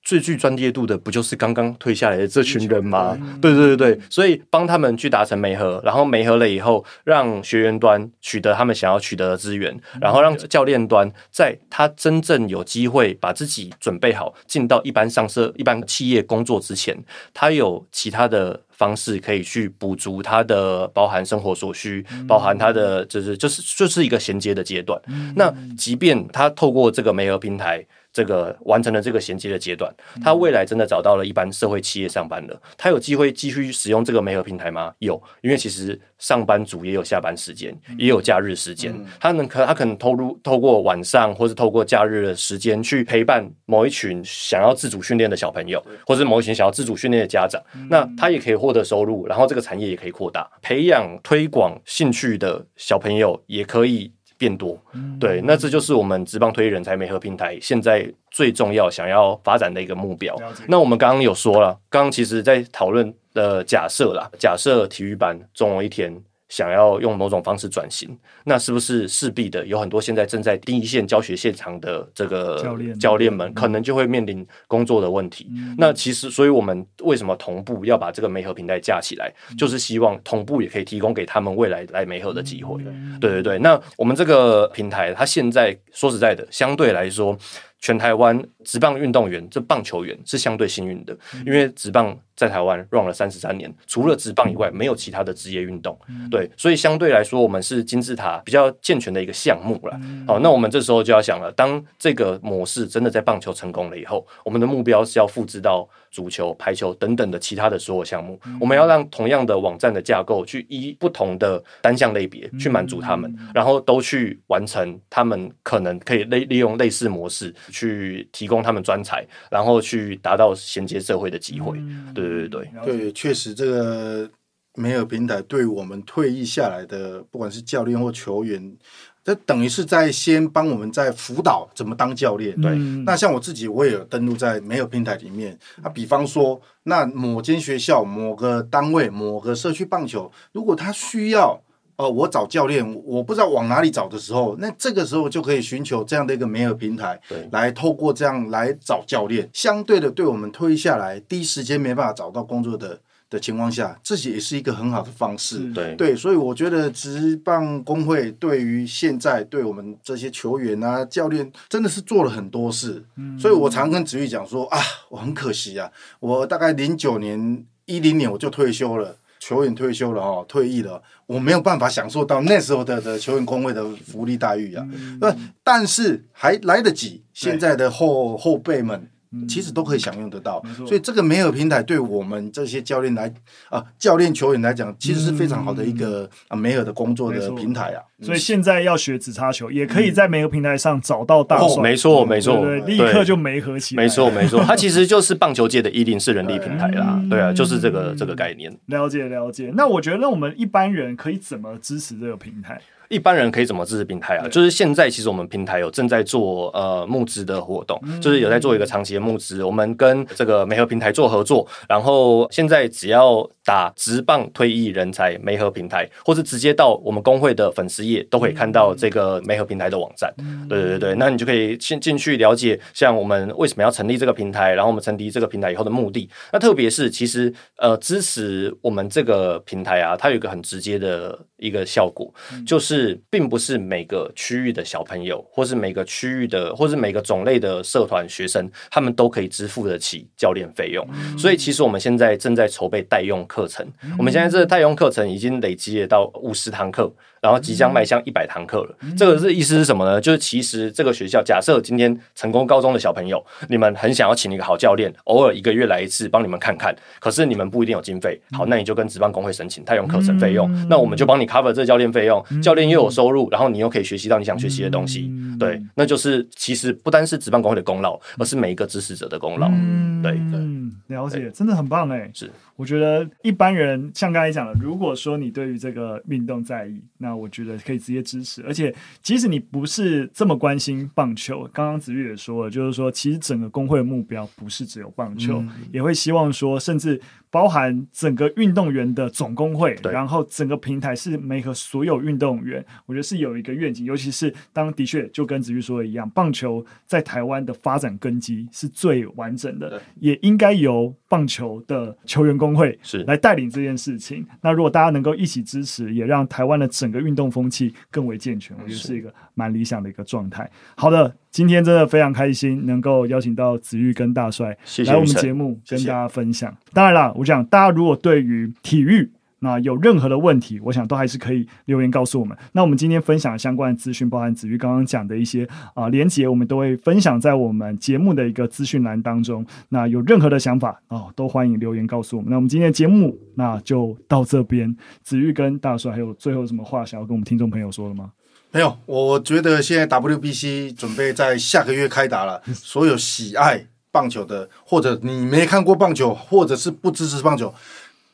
最具专业度的不就是刚刚退下来的这群人吗？对对对对，所以帮他们去达成媒合，然后媒合了以后，让学员端取得他们想要取得的资源，然后让教练端在他真正有机会把自己准备好进到一般上社、一般企业工作之前，他有其他的方式可以去补足他的包含生活所需，包含他的就是就是就是一个衔接的阶段。那即便他透过这个媒合平台。这个完成了这个衔接的阶段，他未来真的找到了一般社会企业上班了，他有机会继续使用这个媒合平台吗？有，因为其实上班族也有下班时间，也有假日时间，他能可他可能透露透过晚上或是透过假日的时间去陪伴某一群想要自主训练的小朋友，或是某一群想要自主训练的家长，那他也可以获得收入，然后这个产业也可以扩大，培养推广兴趣的小朋友也可以。变多，对，那这就是我们职棒推人才媒合平台现在最重要想要发展的一个目标。那我们刚刚有说了，刚刚其实在讨论的假设啦，假设体育班总有一天。想要用某种方式转型，那是不是势必的有很多现在正在第一线教学现场的这个教练教练们，可能就会面临工作的问题？嗯、那其实，所以我们为什么同步要把这个媒合平台架起来，嗯、就是希望同步也可以提供给他们未来来媒合的机会。嗯、对对对，那我们这个平台，它现在说实在的，相对来说。全台湾职棒运动员，这棒球员是相对幸运的，因为职棒在台湾 run 了三十三年，除了职棒以外，没有其他的职业运动，对，所以相对来说，我们是金字塔比较健全的一个项目了。好，那我们这时候就要想了，当这个模式真的在棒球成功了以后，我们的目标是要复制到。足球、排球等等的其他的所有项目，我们要让同样的网站的架构去依不同的单项类别去满足他们，然后都去完成他们可能可以类利用类似模式去提供他们专才，然后去达到衔接社会的机会。对对对对，对，确实这个没有平台对。我们退役下来的不管是教练或球员。这等于是在先帮我们在辅导怎么当教练，对。那像我自己，我也有登录在没有平台里面。啊，比方说，那某间学校、某个单位、某个社区棒球，如果他需要，呃，我找教练，我不知道往哪里找的时候，那这个时候就可以寻求这样的一个媒合平台，对，来透过这样来找教练。相对的，对我们推下来第一时间没办法找到工作的。的情况下，这也是一个很好的方式。对对，所以我觉得职棒工会对于现在对我们这些球员啊、教练，真的是做了很多事。嗯，所以我常跟子玉讲说啊，我很可惜啊，我大概零九年、一零年我就退休了，球员退休了哦，退役了，我没有办法享受到那时候的的球员工会的福利待遇啊。嗯，但是还来得及，现在的后后辈们。其实都可以享用得到，嗯、所以这个媒合平台对我们这些教练来啊，教练球员来讲，其实是非常好的一个啊媒合的工作的平台啊。所以现在要学指叉球，也可以在媒合平台上找到大帅。没错，没错，对，立刻就媒合起来。没错，没错，(laughs) 它其实就是棒球界的一零四人力平台啦。对啊，就是这个这个概念。了解，了解。那我觉得，那我们一般人可以怎么支持这个平台？一般人可以怎么支持平台啊？就是现在其实我们平台有正在做呃募资的活动，就是有在做一个长期的募资。我们跟这个媒合平台做合作，然后现在只要打直棒退役人才媒合平台，或是直接到我们工会的粉丝页，都可以看到这个媒合平台的网站。对对对，那你就可以先进去了解，像我们为什么要成立这个平台，然后我们成立这个平台以后的目的。那特别是其实呃支持我们这个平台啊，它有一个很直接的一个效果，就是。是，并不是每个区域的小朋友，或是每个区域的，或是每个种类的社团学生，他们都可以支付得起教练费用。嗯、所以，其实我们现在正在筹备代用课程。嗯、我们现在这个代用课程已经累积了到五十堂课。然后即将迈向一百堂课了。嗯、这个是意思是什么呢？就是其实这个学校，假设今天成功高中的小朋友，你们很想要请一个好教练，偶尔一个月来一次帮你们看看，可是你们不一定有经费。好，那你就跟职棒工会申请，他有课程费用，嗯、那我们就帮你 cover 这个教练费用，教练又有收入，然后你又可以学习到你想学习的东西。嗯、对，那就是其实不单是职棒工会的功劳，而是每一个支持者的功劳。嗯、对，嗯，了解，真的很棒哎。是，我觉得一般人像刚才讲的，如果说你对于这个运动在意，那我觉得可以直接支持。而且，即使你不是这么关心棒球，刚刚子玉也说了，就是说，其实整个工会的目标不是只有棒球，嗯、也会希望说，甚至。包含整个运动员的总工会，然后整个平台是媒合所有运动员，我觉得是有一个愿景。尤其是当的确就跟子玉说的一样，棒球在台湾的发展根基是最完整的，也应该由棒球的球员工会是来带领这件事情。那如果大家能够一起支持，也让台湾的整个运动风气更为健全，我觉得是一个蛮理想的一个状态。好的。今天真的非常开心，能够邀请到子玉跟大帅来我们节目跟大家分享。谢谢。当然啦，我想大家如果对于体育那有任何的问题，我想都还是可以留言告诉我们。那我们今天分享相关的资讯，包含子玉刚刚讲的一些啊连结，我们都会分享在我们节目的一个资讯栏当中。那有任何的想法哦，都欢迎留言告诉我们。那我们今天的节目那就到这边。子玉跟大帅还有最后什么话想要跟我们听众朋友说的吗？没有，我觉得现在 WBC 准备在下个月开打了。所有喜爱棒球的，或者你没看过棒球，或者是不支持棒球，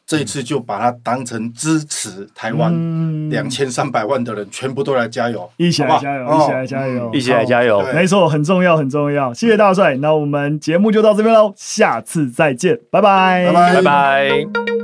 这一次就把它当成支持台湾两千三百万的人，全部都来加油，一起来加油，一起来加油，一起来加油。没错，很重要，很重要。谢谢大帅，那我们节目就到这边喽，下次再见，拜拜，拜拜，拜拜。